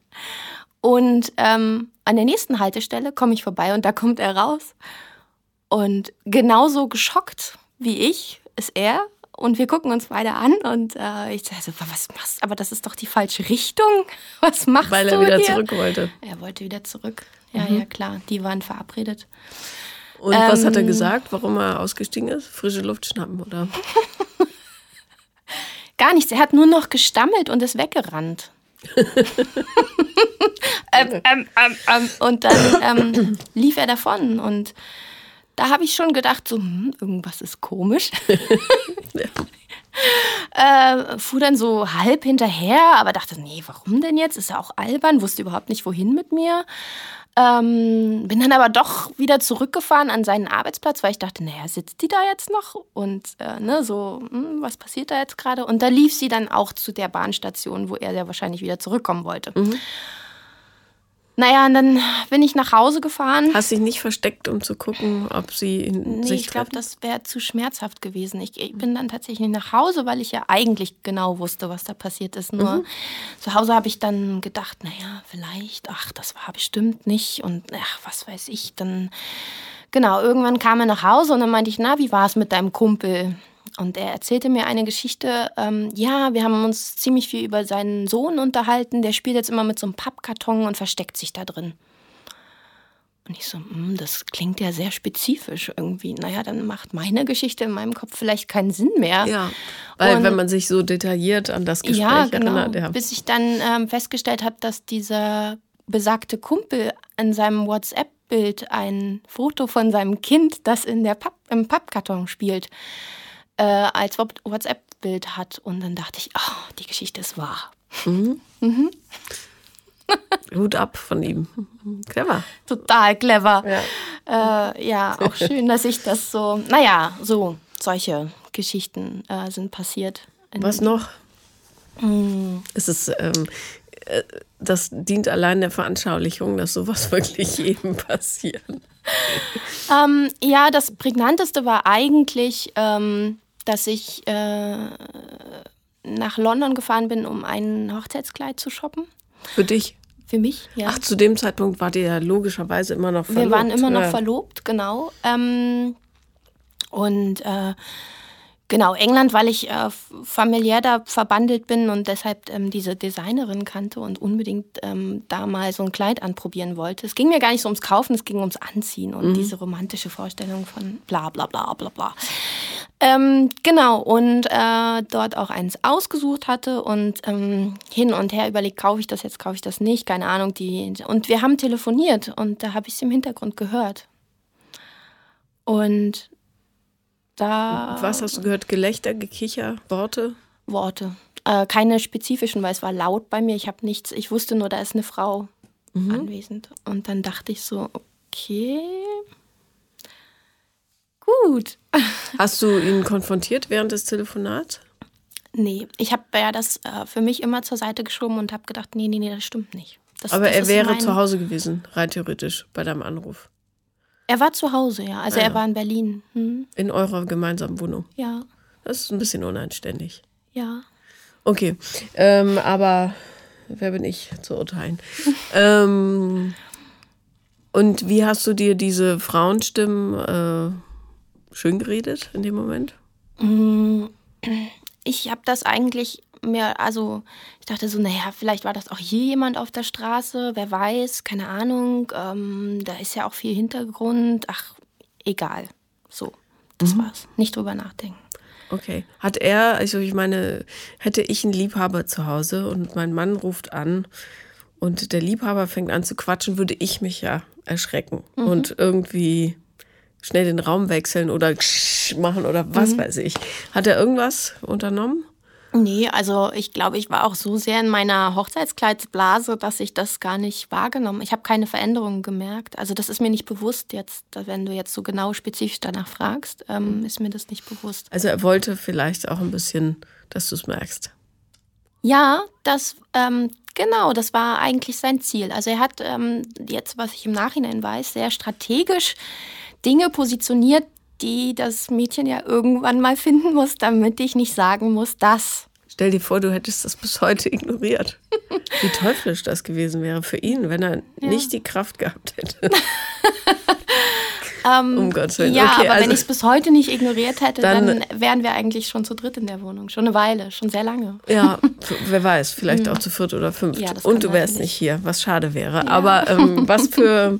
Und ähm, an der nächsten Haltestelle komme ich vorbei und da kommt er raus. Und genauso geschockt wie ich ist er und wir gucken uns beide an und äh, ich sage so, was machst du? Aber das ist doch die falsche Richtung. *laughs* Was machst Weil du Weil er wieder hier? zurück wollte. Er wollte wieder zurück. Ja, mhm. ja, klar. Die waren verabredet. Und ähm, was hat er ähm, gesagt, warum er ausgestiegen ist? Frische Luft schnappen, oder? *laughs* Gar nichts. Er hat nur noch gestammelt und ist weggerannt. *laughs* ähm, ähm, ähm, ähm, und dann lief er davon und da habe ich schon gedacht, so, hm, irgendwas ist komisch. *laughs* äh, fuhr dann so halb hinterher, aber dachte, nee, warum denn jetzt? Ist ja auch albern, wusste überhaupt nicht, wohin mit mir. Ähm, bin dann aber doch wieder zurückgefahren an seinen Arbeitsplatz, weil ich dachte, naja, sitzt die da jetzt noch? Und äh, ne, so, hm, was passiert da jetzt gerade? Und da lief sie dann auch zu der Bahnstation, wo er ja wahrscheinlich wieder zurückkommen wollte. Mhm. Naja, und dann bin ich nach Hause gefahren. Hast dich nicht versteckt, um zu gucken, ob sie in nee, sich ich glaube, das wäre zu schmerzhaft gewesen. Ich, ich, bin dann tatsächlich nach Hause, weil ich ja eigentlich genau wusste, was da passiert ist. Nur mhm. zu Hause habe ich dann gedacht, naja, vielleicht, ach, das war bestimmt nicht und ach, was weiß ich. Dann, genau, irgendwann kam er nach Hause und dann meinte ich, na, wie war es mit deinem Kumpel? Und er erzählte mir eine Geschichte. Ähm, ja, wir haben uns ziemlich viel über seinen Sohn unterhalten. Der spielt jetzt immer mit so einem Pappkarton und versteckt sich da drin. Und ich so, hm, das klingt ja sehr spezifisch irgendwie. Naja, dann macht meine Geschichte in meinem Kopf vielleicht keinen Sinn mehr. Ja, weil und, wenn man sich so detailliert an das Gespräch ja, genau, erinnert. Ja. Bis ich dann ähm, festgestellt habe, dass dieser besagte Kumpel in seinem WhatsApp-Bild ein Foto von seinem Kind, das in der Papp, im Pappkarton spielt, äh, als WhatsApp-Bild hat. Und dann dachte ich, oh, die Geschichte ist wahr. Mhm. Mhm. *laughs* Hut ab von ihm. Clever. Total clever. Ja, äh, ja *laughs* auch schön, dass ich das so, naja, so, solche Geschichten äh, sind passiert. Was noch? Mhm. Es ist, ähm, äh, das dient allein der Veranschaulichung, dass sowas *laughs* wirklich jedem passiert. Ähm, ja, das Prägnanteste war eigentlich, ähm, dass ich äh, nach London gefahren bin, um ein Hochzeitskleid zu shoppen. Für dich? Für mich, ja. Ach, zu dem Zeitpunkt wart ihr ja logischerweise immer noch verlobt. Wir waren immer noch ja. verlobt, genau. Ähm, und äh, Genau, England, weil ich äh, familiär da verbandelt bin und deshalb ähm, diese Designerin kannte und unbedingt ähm, da mal so ein Kleid anprobieren wollte. Es ging mir gar nicht so ums Kaufen, es ging ums Anziehen und mhm. diese romantische Vorstellung von bla bla bla bla bla. Ähm, genau, und äh, dort auch eins ausgesucht hatte und ähm, hin und her überlegt, kaufe ich das jetzt, kaufe ich das nicht, keine Ahnung. Die, und wir haben telefoniert und da habe ich es im Hintergrund gehört. Und da. Was hast du gehört? Gelächter, Gekicher, Worte? Worte. Äh, keine spezifischen, weil es war laut bei mir. Ich habe nichts. Ich wusste nur, da ist eine Frau mhm. anwesend. Und dann dachte ich so, okay. Gut. *laughs* Hast du ihn konfrontiert während des Telefonats? Nee, ich habe ja das äh, für mich immer zur Seite geschoben und habe gedacht, nee, nee, nee, das stimmt nicht. Das, Aber das er wäre zu Hause gewesen, rein theoretisch, bei deinem Anruf. Er war zu Hause, ja. Also ah, er war in Berlin. Hm. In eurer gemeinsamen Wohnung? Ja. Das ist ein bisschen unanständig. Ja. Okay. Ähm, aber wer bin ich zu urteilen? *laughs* ähm, und wie hast du dir diese Frauenstimmen äh, schön geredet in dem Moment? Mm, ich habe das eigentlich mir, also ich dachte so, naja, vielleicht war das auch hier jemand auf der Straße, wer weiß, keine Ahnung. Ähm, da ist ja auch viel Hintergrund. Ach, egal. So, das mhm. war's. Nicht drüber nachdenken. Okay. Hat er, also ich meine, hätte ich einen Liebhaber zu Hause und mein Mann ruft an und der Liebhaber fängt an zu quatschen, würde ich mich ja erschrecken mhm. und irgendwie schnell den Raum wechseln oder machen oder was mhm. weiß ich. Hat er irgendwas unternommen? Nee, also ich glaube, ich war auch so sehr in meiner Hochzeitskleidsblase, dass ich das gar nicht wahrgenommen. Ich habe keine Veränderungen gemerkt. Also das ist mir nicht bewusst jetzt, wenn du jetzt so genau spezifisch danach fragst, ähm, mhm. ist mir das nicht bewusst. Also er wollte vielleicht auch ein bisschen, dass du es merkst. Ja, das ähm, genau, das war eigentlich sein Ziel. Also er hat ähm, jetzt, was ich im Nachhinein weiß, sehr strategisch Dinge positioniert, die das Mädchen ja irgendwann mal finden muss, damit ich nicht sagen muss, dass. Stell dir vor, du hättest das bis heute ignoriert. *laughs* Wie teuflisch das gewesen wäre für ihn, wenn er ja. nicht die Kraft gehabt hätte. *laughs* ähm, um Gottes Willen. Ja, okay, aber also, wenn ich es bis heute nicht ignoriert hätte, dann, dann, wären wir eigentlich schon zu dritt in der Wohnung. Schon eine Weile, schon sehr lange. Ja, *laughs* wer weiß, vielleicht auch zu viert oder fünft. Ja, Und du wärst nicht hier, was schade wäre. Ja. Aber ähm, was für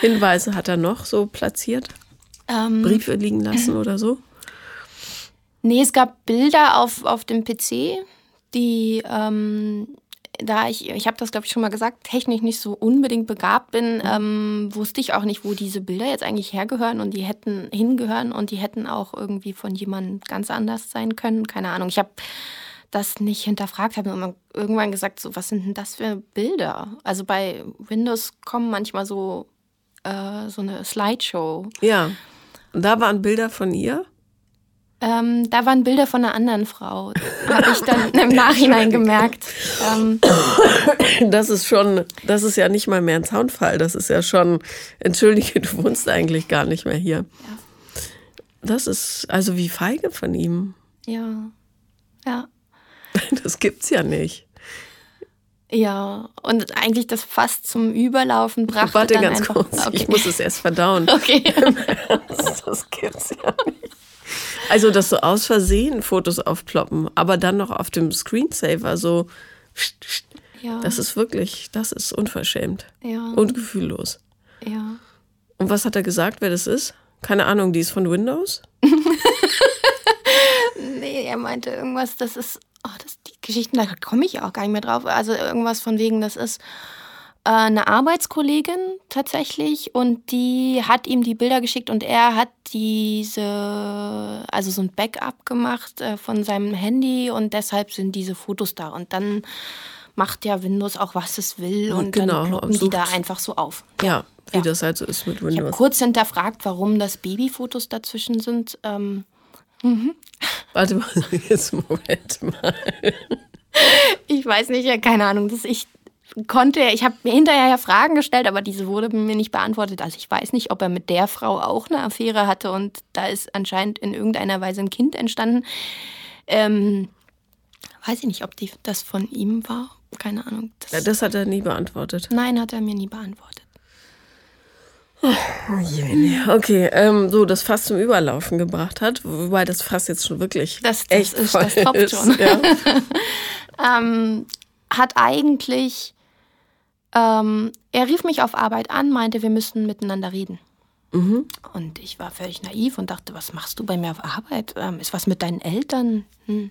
Hinweise hat er noch so platziert? Ähm, Briefe liegen lassen *laughs* oder so? Nee, es gab Bilder auf, auf dem PC, die, ähm, da ich, ich habe das glaube ich schon mal gesagt, technisch nicht so unbedingt begabt bin, ähm, wusste ich auch nicht, wo diese Bilder jetzt eigentlich hergehören und die hätten hingehören und die hätten auch irgendwie von jemandem ganz anders sein können. Keine Ahnung. Ich habe das nicht hinterfragt, habe mir irgendwann gesagt, so, was sind denn das für Bilder? Also bei Windows kommen manchmal so, äh, so eine Slideshow. Ja. Und da waren Bilder von ihr? Ähm, da waren Bilder von einer anderen Frau. Habe ich dann im *laughs* Nachhinein gemerkt. Ähm, das ist schon, das ist ja nicht mal mehr ein Soundfall. Das ist ja schon, entschuldige, du wohnst eigentlich gar nicht mehr hier. Ja. Das ist also wie feige von ihm. Ja. Ja. *laughs* Das gibt's ja nicht. Ja, und eigentlich das fast zum Überlaufen brachte Warte ganz kurz, okay. ich muss es erst verdauen. *laughs* Okay. *laughs* das gibt's ja nicht. Also, dass so aus Versehen Fotos aufploppen, aber dann noch auf dem Screensaver so. Ja. Das ist wirklich, das ist unverschämt. Ja. Und gefühllos. Ja. Und was hat er gesagt, wer das ist? Keine Ahnung, die ist von Windows? *laughs* nee, er meinte irgendwas, das ist oh, das, die Geschichten, da komme ich auch gar nicht mehr drauf. Also irgendwas von wegen, das ist äh, eine Arbeitskollegin tatsächlich und die hat ihm die Bilder geschickt und er hat diese, also so ein Backup gemacht äh, von seinem Handy und deshalb sind diese Fotos da. Und dann macht ja Windows auch, was es will und genau, dann ploppen die da einfach so auf. Ja, wie ja. das halt so ist mit Windows. Ich habe kurz hinterfragt, warum das Babyfotos dazwischen sind. Ähm, mhm. Warte mal, *laughs* jetzt Moment mal. Ich weiß nicht, keine Ahnung, dass ich konnte, ich habe mir hinterher ja Fragen gestellt, aber diese wurde mir nicht beantwortet. Also ich weiß nicht, ob er mit der Frau auch eine Affäre hatte und da ist anscheinend in irgendeiner Weise ein Kind entstanden. Ähm, weiß ich nicht, ob die, das von ihm war. Keine Ahnung. Das, ja, das hat er nie beantwortet. Nein, hat er mir nie beantwortet. Oh, okay, ähm, so das Fass zum Überlaufen gebracht hat, wobei das Fass jetzt schon wirklich das, das echt ist, das tropft ist, schon. Ja. *laughs* ähm, hat eigentlich, ähm, er rief mich auf Arbeit an, meinte, wir müssten miteinander reden. Mhm. Und ich war völlig naiv und dachte, was machst du bei mir auf Arbeit? Ähm, ist was mit deinen Eltern? Hm.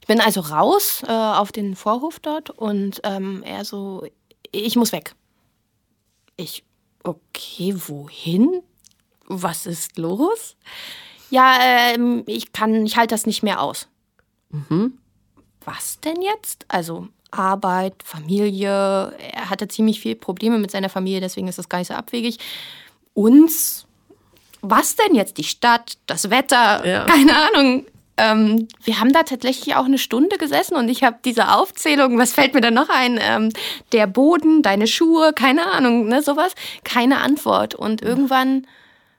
Ich bin also raus äh, auf den Vorhof dort und ähm, er so, ich muss weg. Ich okay, wohin? Was ist los? Ja, ähm, ich kann, ich halte das nicht mehr aus. Mhm. Was denn jetzt? Also Arbeit, Familie. Er hatte ziemlich viele Probleme mit seiner Familie, deswegen ist das gar nicht so abwegig. Uns, was denn jetzt? Die Stadt, das Wetter, ja. keine Ahnung. Ähm, wir haben da tatsächlich auch eine Stunde gesessen und ich habe diese Aufzählung, was fällt mir da noch ein? Ähm, der Boden, deine Schuhe, keine Ahnung, ne, sowas. Keine Antwort. Und irgendwann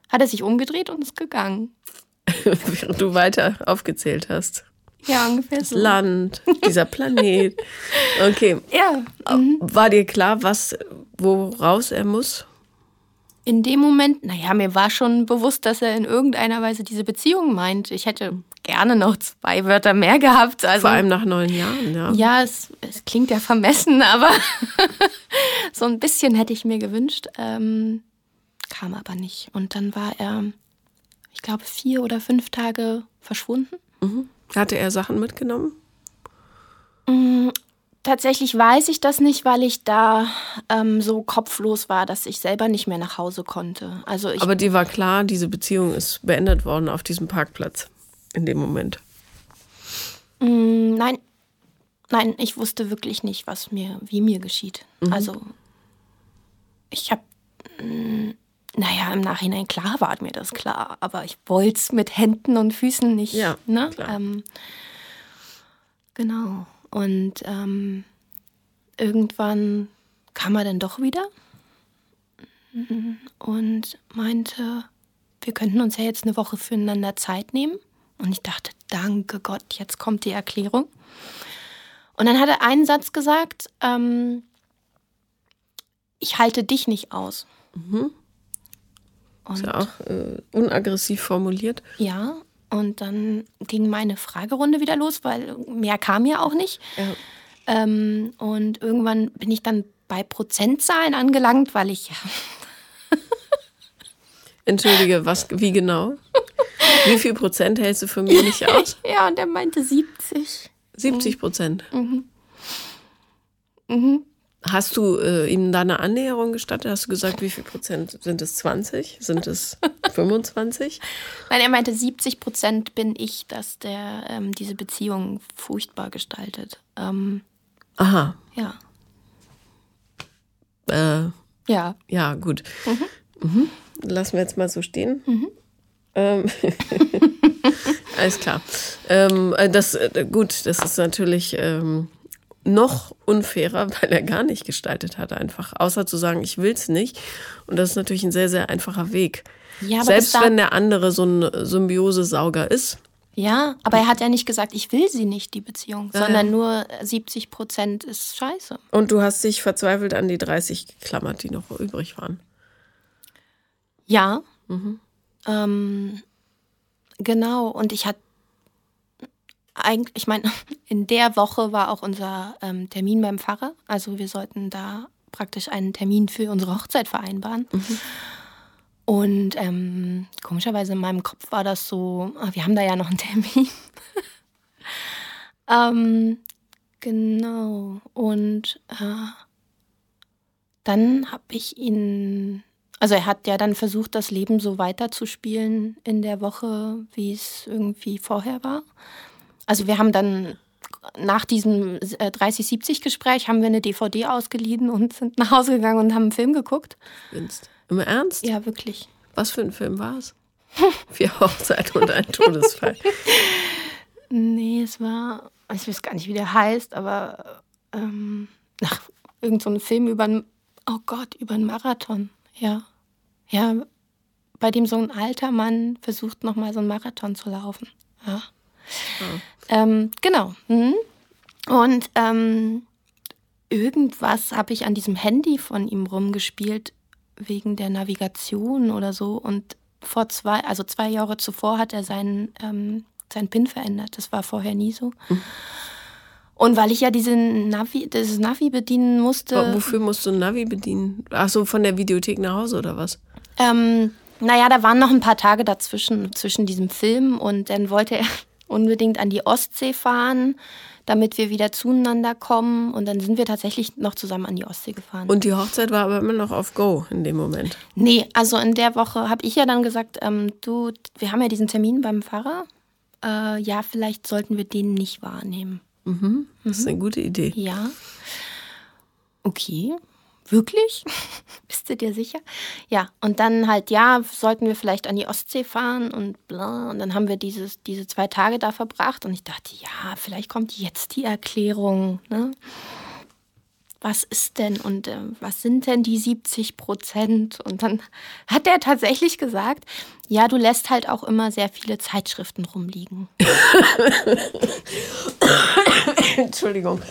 hat er sich umgedreht und ist gegangen. *laughs* Während du weiter aufgezählt hast. Ja, ungefähr das so. Land, dieser Planet. *laughs* Okay. Ja. Mhm. War dir klar, was, woraus er muss? In dem Moment, naja, mir war schon bewusst, dass er in irgendeiner Weise diese Beziehung meint. Ich hätte gerne noch zwei Wörter mehr gehabt. Also, Vor allem nach neun Jahren, ja. Ja, es, es klingt ja vermessen, aber *laughs* so ein bisschen hätte ich mir gewünscht. Ähm, kam aber nicht. Und dann war er, ich glaube, vier oder fünf Tage verschwunden. Mhm. Hatte er Sachen mitgenommen? Tatsächlich weiß ich das nicht, weil ich da ähm, so kopflos war, dass ich selber nicht mehr nach Hause konnte. Also ich Aber dir war klar, diese Beziehung ist beendet worden auf diesem Parkplatz in dem Moment. Mm, nein, nein, ich wusste wirklich nicht, was mir, wie mir geschieht. Mhm. Also ich habe mm, naja, im Nachhinein klar war mir das klar, aber ich wollte es mit Händen und Füßen nicht. Ja, ne? Ähm, genau. Und ähm, irgendwann kam er dann doch wieder und meinte, wir könnten uns ja jetzt eine Woche füreinander Zeit nehmen. Und ich dachte, danke Gott, jetzt kommt die Erklärung. Und dann hat er einen Satz gesagt, ähm, ich halte dich nicht aus. Mhm. Und ist ja auch äh, unaggressiv formuliert. Ja, und dann ging meine Fragerunde wieder los, weil mehr kam ja auch nicht. Ja. Ähm, und irgendwann bin ich dann bei Prozentzahlen angelangt, weil ich ja. *laughs* Entschuldige, was, wie genau? *laughs* Wie viel Prozent hältst du für mich nicht aus? *laughs* ja, und er meinte 70. 70 Prozent. Mhm. Mhm. Hast du äh, ihm da eine Annäherung gestattet? Hast du gesagt, wie viel Prozent? Sind es 20? Sind es *laughs* 25? Nein, er meinte, 70 Prozent bin ich, dass der ähm, diese Beziehung furchtbar gestaltet. Ähm, Aha. Ja. Äh, ja. Ja, gut. Mhm. Mhm. Lassen wir jetzt mal so stehen. Mhm. Ähm, *laughs* alles klar. Ähm, äh, das, äh, gut, das ist natürlich ähm, noch unfairer, *laughs* weil er gar nicht gestaltet hat, einfach. Außer zu sagen, ich will es nicht. Und das ist natürlich ein sehr, sehr einfacher Weg. Ja, Selbst wenn der andere so ein Symbiose-Sauger ist. Ja, aber er hat ja nicht gesagt, ich will sie nicht, die Beziehung, ja, sondern ja. nur 70 Prozent ist scheiße. Und du hast dich verzweifelt an die 30 geklammert, die noch übrig waren. Ja. Mhm. Ähm, genau. Und ich hatte eigentlich, ich meine, *laughs* in der Woche war auch unser ähm, Termin beim Pfarrer. Also wir sollten da praktisch einen Termin für unsere Hochzeit vereinbaren. Mhm. Und ähm, komischerweise in meinem Kopf war das so, ah, wir haben da ja noch einen Termin. *laughs* ähm, genau. Und äh, dann habe ich ihn, also er hat ja dann versucht, das Leben so weiterzuspielen in der Woche, wie es irgendwie vorher war. Also wir haben dann nach diesem 30-70-Gespräch äh, haben wir eine DVD ausgeliehen und sind nach Hause gegangen und haben einen Film geguckt. Im Ernst? Ja, wirklich. Was für ein Film war es? *laughs* Vier Hochzeit und ein Todesfall. nee, es war, ich weiß gar nicht, wie der heißt, aber ähm, ach, irgend so ein Film über einen, oh Gott, über einen Marathon. Ja. Ja, bei dem so ein alter Mann versucht, nochmal so einen Marathon zu laufen. Ja. Ähm, genau. Mhm. Und ähm, irgendwas habe ich an diesem Handy von ihm rumgespielt, wegen der Navigation oder so. Und vor zwei, also zwei Jahre zuvor hat er seinen, ähm, seinen PIN verändert. Das war vorher nie so. Mhm. Und weil ich ja diese Navi, dieses Navi bedienen musste. Wofür musst du ein Navi bedienen? Ach so, von der Videothek nach Hause oder was? Ähm, naja, da waren noch ein paar Tage dazwischen, zwischen diesem Film und dann wollte er unbedingt an die Ostsee fahren, damit wir wieder zueinander kommen. Und dann sind wir tatsächlich noch zusammen an die Ostsee gefahren. Und die Hochzeit war aber immer noch auf Go in dem Moment? Nee, also in der Woche habe ich ja dann gesagt, ähm, du, wir haben ja diesen Termin beim Pfarrer. Äh, ja, vielleicht sollten wir den nicht wahrnehmen. Mhm, das mhm. ist eine gute Idee. Ja. Okay. Wirklich? *laughs* Bist du dir sicher? Ja, und dann halt, ja, sollten wir vielleicht an die Ostsee fahren und bla. Und dann haben wir dieses, diese zwei Tage da verbracht und ich dachte, ja, vielleicht kommt jetzt die Erklärung. Ne? was ist denn und äh, was sind denn die 70 Prozent? Und dann *laughs* hat er tatsächlich gesagt, ja, du lässt halt auch immer sehr viele Zeitschriften rumliegen. *coughs* Entschuldigung.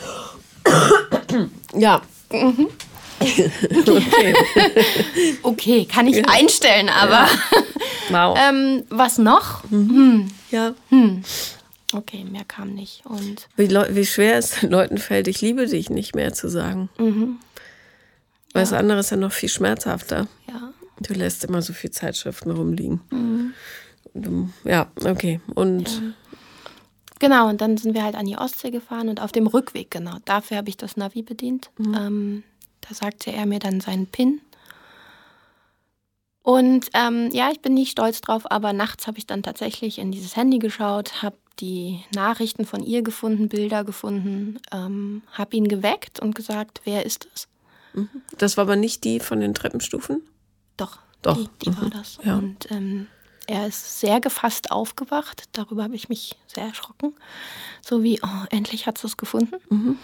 *coughs* ja. Mhm. Okay. *laughs* okay, kann ich einstellen, aber. Ja. Wow. *laughs* ähm, was noch? Mhm. Hm. Ja. Hm. Okay, mehr kam nicht. Und wie, wie schwer es *laughs* Leuten fällt, ich liebe dich nicht mehr zu sagen. Mhm. Weil ja. das andere ist ja noch viel schmerzhafter. Ja. Du lässt immer so viel Zeitschriften rumliegen. Mhm. Ja, okay. Und. Ja. Genau, und dann sind wir halt an die Ostsee gefahren und auf dem Rückweg, genau, dafür habe ich das Navi bedient. Mhm. Ähm, da sagte er mir dann seinen PIN. Und ähm, ja, ich bin nicht stolz drauf, aber nachts habe ich dann tatsächlich in dieses Handy geschaut, habe die Nachrichten von ihr gefunden, Bilder gefunden, ähm, habe ihn geweckt und gesagt, wer ist das? Mhm. Das war aber nicht die von den Treppenstufen? Doch, Doch. die, die mhm. war das. Ja. Und ähm, er ist sehr gefasst aufgewacht. Darüber habe ich mich sehr erschrocken. So wie, oh, endlich hat sie es gefunden. Mhm.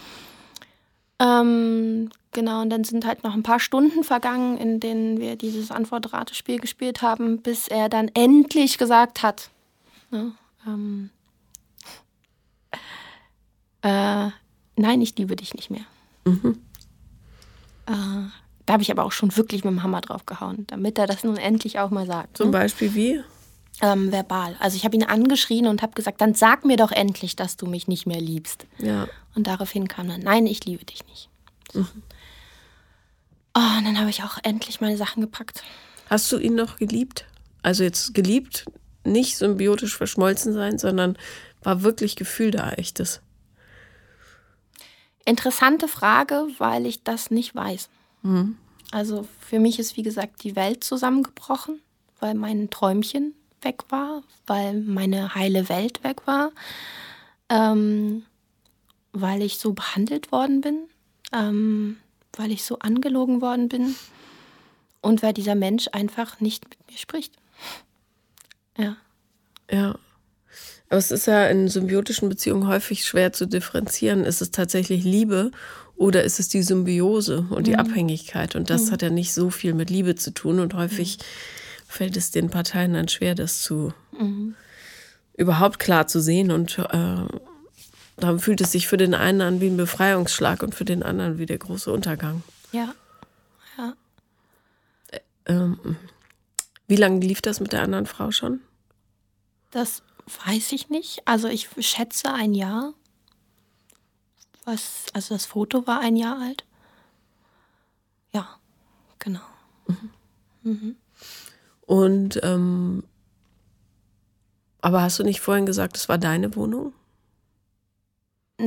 Ähm, genau, und dann sind halt noch ein paar Stunden vergangen, in denen wir dieses Antwort-Ratespiel gespielt haben, bis er dann endlich gesagt hat, ne, ähm, *laughs* äh, nein, ich liebe dich nicht mehr. Mhm. Äh, da habe ich aber auch schon wirklich mit dem Hammer drauf gehauen, damit er das nun endlich auch mal sagt. Zum ne? Beispiel wie? Ähm, verbal. Also ich habe ihn angeschrien und habe gesagt, dann sag mir doch endlich, dass du mich nicht mehr liebst. Ja. Und daraufhin kam dann, nein, ich liebe dich nicht. So. Mhm. Oh, und dann habe ich auch endlich meine Sachen gepackt. Hast du ihn noch geliebt? Also jetzt geliebt, nicht symbiotisch verschmolzen sein, sondern war wirklich Gefühl da, echtes? Interessante Frage, weil ich das nicht weiß. Mhm. Also für mich ist, wie gesagt, die Welt zusammengebrochen, weil mein Träumchen weg war, weil meine heile Welt weg war, ähm, weil ich so behandelt worden bin, ähm, weil ich so angelogen worden bin und weil dieser Mensch einfach nicht mit mir spricht. Ja. Ja. Aber es ist ja in symbiotischen Beziehungen häufig schwer zu differenzieren. Ist es tatsächlich Liebe oder ist es die Symbiose und die mhm. Abhängigkeit? Und das mhm. hat ja nicht so viel mit Liebe zu tun. Und häufig mhm. fällt es den Parteien dann schwer, das zu mhm. überhaupt klar zu sehen. Und äh, darum fühlt es sich für den einen an wie ein Befreiungsschlag und für den anderen wie der große Untergang. Ja. Ja. Äh, ähm, wie lange lief das mit der anderen Frau schon? Das Weiß ich nicht. Also ich schätze ein Jahr. Was, also das Foto war ein Jahr alt. Ja, genau. Mhm. Mhm. Und ähm, aber hast du nicht vorhin gesagt, es war deine Wohnung?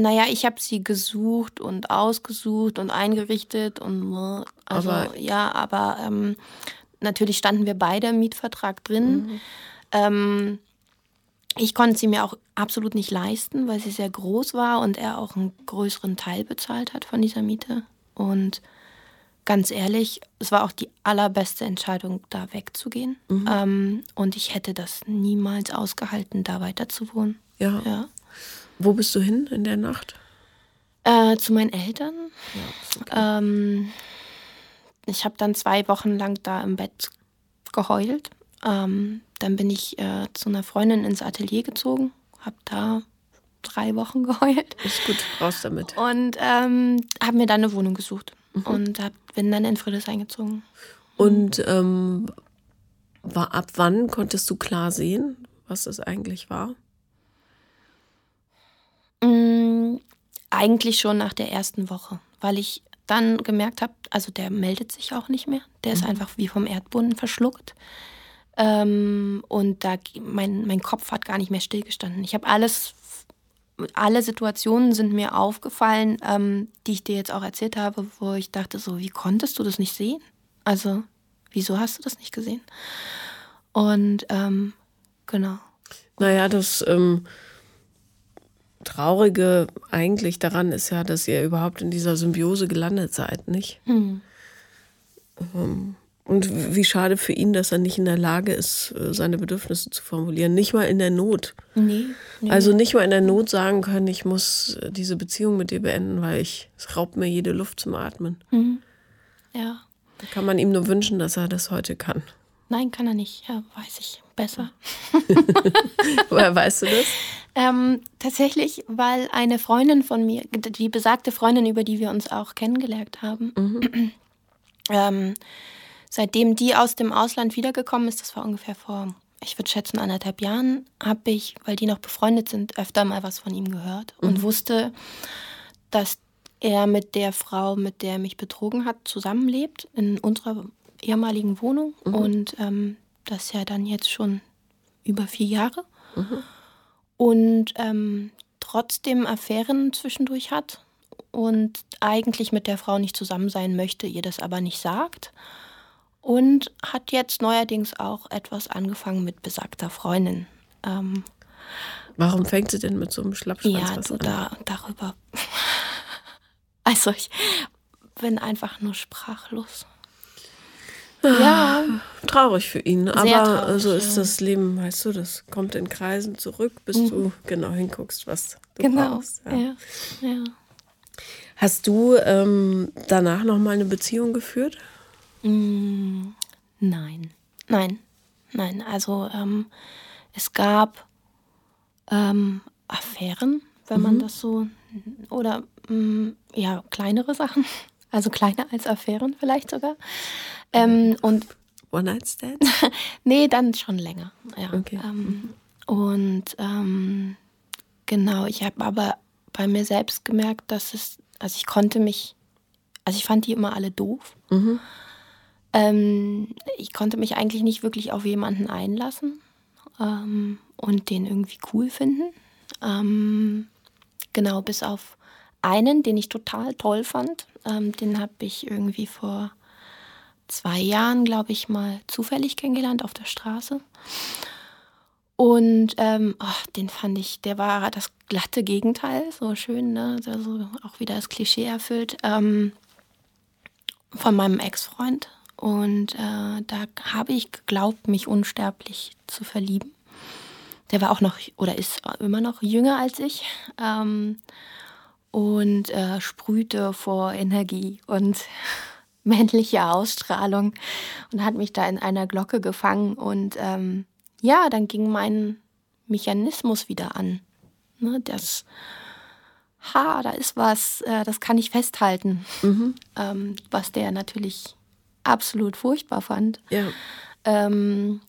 Naja, ich habe sie gesucht und ausgesucht und eingerichtet und also aber, ja, aber ähm, natürlich standen wir beide im Mietvertrag drin. Mhm. Ähm, ich konnte sie mir auch absolut nicht leisten, weil sie sehr groß war und er auch einen größeren Teil bezahlt hat von dieser Miete. Und ganz ehrlich, es war auch die allerbeste Entscheidung, da wegzugehen. Mhm. Ähm, und ich hätte das niemals ausgehalten, da weiter zu wohnen. Ja. ja. Wo bist du hin in der Nacht? Äh, zu meinen Eltern. Ja, okay. ähm, ich habe dann zwei Wochen lang da im Bett geheult. Ähm, dann bin ich äh, zu einer Freundin ins Atelier gezogen, habe da drei Wochen *laughs* geheult. Ist gut, raus damit. Und ähm, habe mir dann eine Wohnung gesucht mhm. und hab, bin dann in Friedrichshain eingezogen. Und ähm, war, ab wann konntest du klar sehen, was das eigentlich war? Mhm, eigentlich schon nach der ersten Woche, weil ich dann gemerkt habe, also der meldet sich auch nicht mehr. Der ist mhm. einfach wie vom Erdboden verschluckt. Ähm, und da mein, mein Kopf hat gar nicht mehr stillgestanden. Ich habe alles, alle Situationen sind mir aufgefallen, ähm, die ich dir jetzt auch erzählt habe, wo ich dachte, so, wie konntest du das nicht sehen? Also, wieso hast du das nicht gesehen? Und ähm, genau. Naja, das ähm, Traurige eigentlich daran ist ja, dass ihr überhaupt in dieser Symbiose gelandet seid, nicht? Hm. Ähm, Und wie schade für ihn, dass er nicht in der Lage ist, äh, seine Bedürfnisse zu formulieren. Nicht mal in der Not. Nee, nee. Also nicht mal in der Not sagen können, ich muss äh, diese Beziehung mit dir beenden, weil ich, es raubt mir jede Luft zum Atmen. Mhm. Ja. Da kann man ihm nur wünschen, dass er das heute kann. Nein, kann er nicht. Ja, weiß ich besser. *laughs* Woher weißt du das? *laughs* Ähm, tatsächlich, weil eine Freundin von mir, die besagte Freundin, über die wir uns auch kennengelernt haben, mhm. ähm, seitdem die aus dem Ausland wiedergekommen ist, das war ungefähr vor, ich würde schätzen, anderthalb Jahren, habe ich, weil die noch befreundet sind, öfter mal was von ihm gehört mhm. und wusste, dass er mit der Frau, mit der er mich betrogen hat, zusammenlebt in unserer ehemaligen Wohnung mhm. und ähm, das ja dann jetzt schon über vier Jahre. Mhm. Und ähm, trotzdem Affären zwischendurch hat und eigentlich mit der Frau nicht zusammen sein möchte, ihr das aber nicht sagt. Und hat jetzt neuerdings auch etwas angefangen mit besagter Freundin. Ähm, Warum fängt sie denn mit so einem Schlappschwanz ja, was an? Da, darüber. *laughs* also ich bin einfach nur sprachlos. Ja. Traurig für ihn, Sehr aber traurig, so ist ja. das Leben, weißt du, das kommt in Kreisen zurück, bis mhm. du genau hinguckst, was du genau. brauchst. Ja. Ja. ja. Hast du ähm, danach nochmal eine Beziehung geführt? Mm, nein, nein, nein. Also ähm, es gab ähm, Affären, wenn mhm. man das so, oder mh, mm, ja, kleinere Sachen, also kleiner als Affären vielleicht sogar. Ähm, und One-Night-Stand? *laughs* nee, dann schon länger. Ja. Okay. Ähm, und ähm, genau, ich habe aber bei mir selbst gemerkt, dass es, also ich konnte mich, also ich fand die immer alle doof. Mhm. Ähm, ich konnte mich eigentlich nicht wirklich auf jemanden einlassen ähm, und den irgendwie cool finden. Ähm, genau, bis auf einen, den ich total toll fand. Den habe ich irgendwie vor zwei Jahren, glaube ich, mal zufällig kennengelernt auf der Straße. Und ähm, oh, den fand ich, der war das glatte Gegenteil, so schön, ne? Also auch wieder das Klischee erfüllt ähm, von meinem Ex-Freund. Und äh, da habe ich geglaubt, mich unsterblich zu verlieben. Der war auch noch oder ist immer noch jünger als ich ähm, und äh, sprühte vor Energie und *laughs* männliche Ausstrahlung und hat mich da in einer Glocke gefangen. Und ähm, ja, dann ging mein Mechanismus wieder an. Ne, das, ha, da ist was, äh, das kann ich festhalten. Mhm. Ähm, was der natürlich absolut furchtbar fand. Ja. Ähm,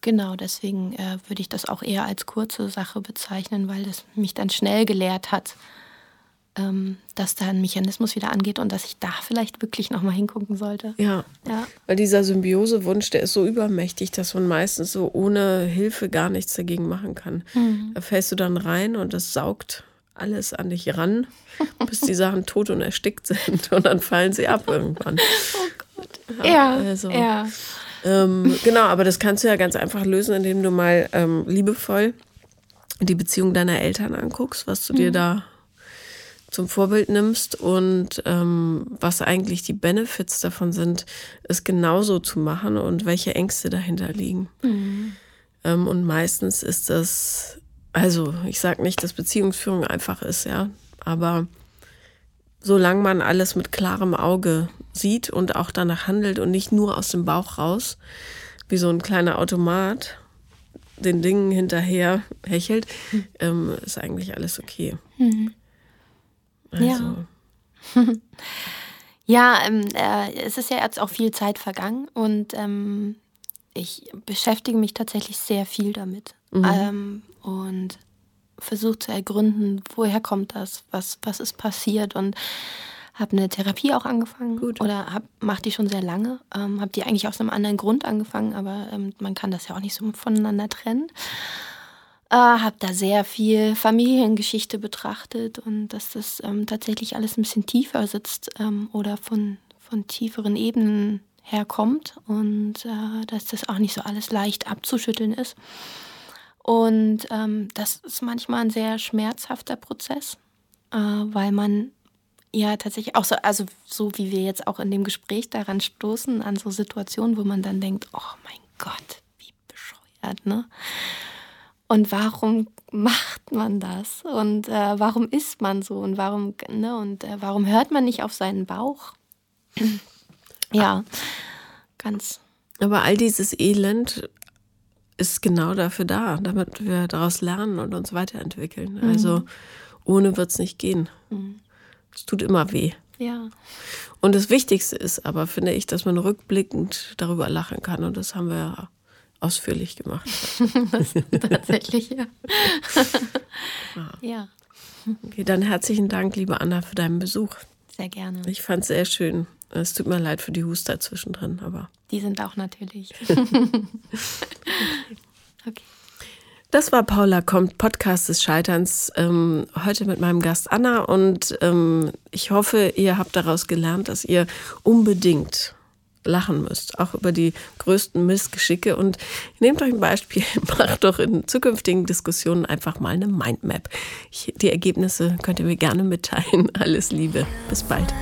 genau, deswegen äh, würde ich das auch eher als kurze Sache bezeichnen, weil es mich dann schnell gelehrt hat, dass da ein Mechanismus wieder angeht und dass ich da vielleicht wirklich nochmal hingucken sollte. Ja. ja. Weil dieser Symbiosewunsch, der ist so übermächtig, dass man meistens so ohne Hilfe gar nichts dagegen machen kann. Mhm. Da fällst du dann rein und das saugt alles an dich ran, bis die Sachen tot und erstickt sind und dann fallen sie ab irgendwann. *laughs* Oh Gott. Ja, ja. Also, ja. Ähm, genau, aber das kannst du ja ganz einfach lösen, indem du mal ähm, liebevoll die Beziehung deiner Eltern anguckst, was du mhm. dir da zum Vorbild nimmst und ähm, was eigentlich die Benefits davon sind, es genauso zu machen und welche Ängste dahinter liegen. Mhm. Ähm, und meistens ist das, also ich sage nicht, dass Beziehungsführung einfach ist, ja, aber solange man alles mit klarem Auge sieht und auch danach handelt und nicht nur aus dem Bauch raus, wie so ein kleiner Automat, den Dingen hinterher hechelt, mhm. ähm, ist eigentlich alles okay. Mhm. Also. Ja. *laughs* ja, ähm, äh, es ist ja jetzt auch viel Zeit vergangen und ähm, ich beschäftige mich tatsächlich sehr viel damit. Mhm. Ähm, und versuche zu ergründen, woher kommt das, was, was ist passiert und habe eine Therapie auch angefangen Gut. oder mache die schon sehr lange. Ähm, habe die eigentlich aus einem anderen Grund angefangen, aber ähm, man kann das ja auch nicht so voneinander trennen. Äh, habe da sehr viel Familiengeschichte betrachtet und dass das ähm, tatsächlich alles ein bisschen tiefer sitzt ähm, oder von, von tieferen Ebenen herkommt und äh, dass das auch nicht so alles leicht abzuschütteln ist. Und ähm, das ist manchmal ein sehr schmerzhafter Prozess, äh, weil man ja, tatsächlich auch so, also so wie wir jetzt auch in dem Gespräch daran stoßen, an so Situationen, wo man dann denkt, oh mein Gott, wie bescheuert, ne? Und warum macht man das? Und äh, warum ist man so? Und warum, ne? Und äh, warum hört man nicht auf seinen Bauch? *clears throat* ja, ganz. Aber all dieses Elend ist genau dafür da, damit wir daraus lernen und uns weiterentwickeln. Mhm. Also ohne wird es nicht gehen. Mhm. Es tut immer weh. Ja. Und das Wichtigste ist aber, finde ich, dass man rückblickend darüber lachen kann. Und das haben wir ja ausführlich gemacht. *laughs* tatsächlich, ja. ja. Okay, dann herzlichen Dank, liebe Anna, für deinen Besuch. Sehr gerne. Ich fand es sehr schön. Es tut mir leid für die Huster zwischendrin, aber. Die sind auch natürlich. *laughs* okay. Das war Paula kommt, Podcast des Scheiterns. Ähm, heute mit meinem Gast Anna und ähm, ich hoffe, ihr habt daraus gelernt, dass ihr unbedingt lachen müsst, auch über die größten Missgeschicke. Und nehmt euch ein Beispiel, *laughs* macht doch in zukünftigen Diskussionen einfach mal eine Mindmap. Die Ergebnisse könnt ihr mir gerne mitteilen. Alles Liebe. Bis bald.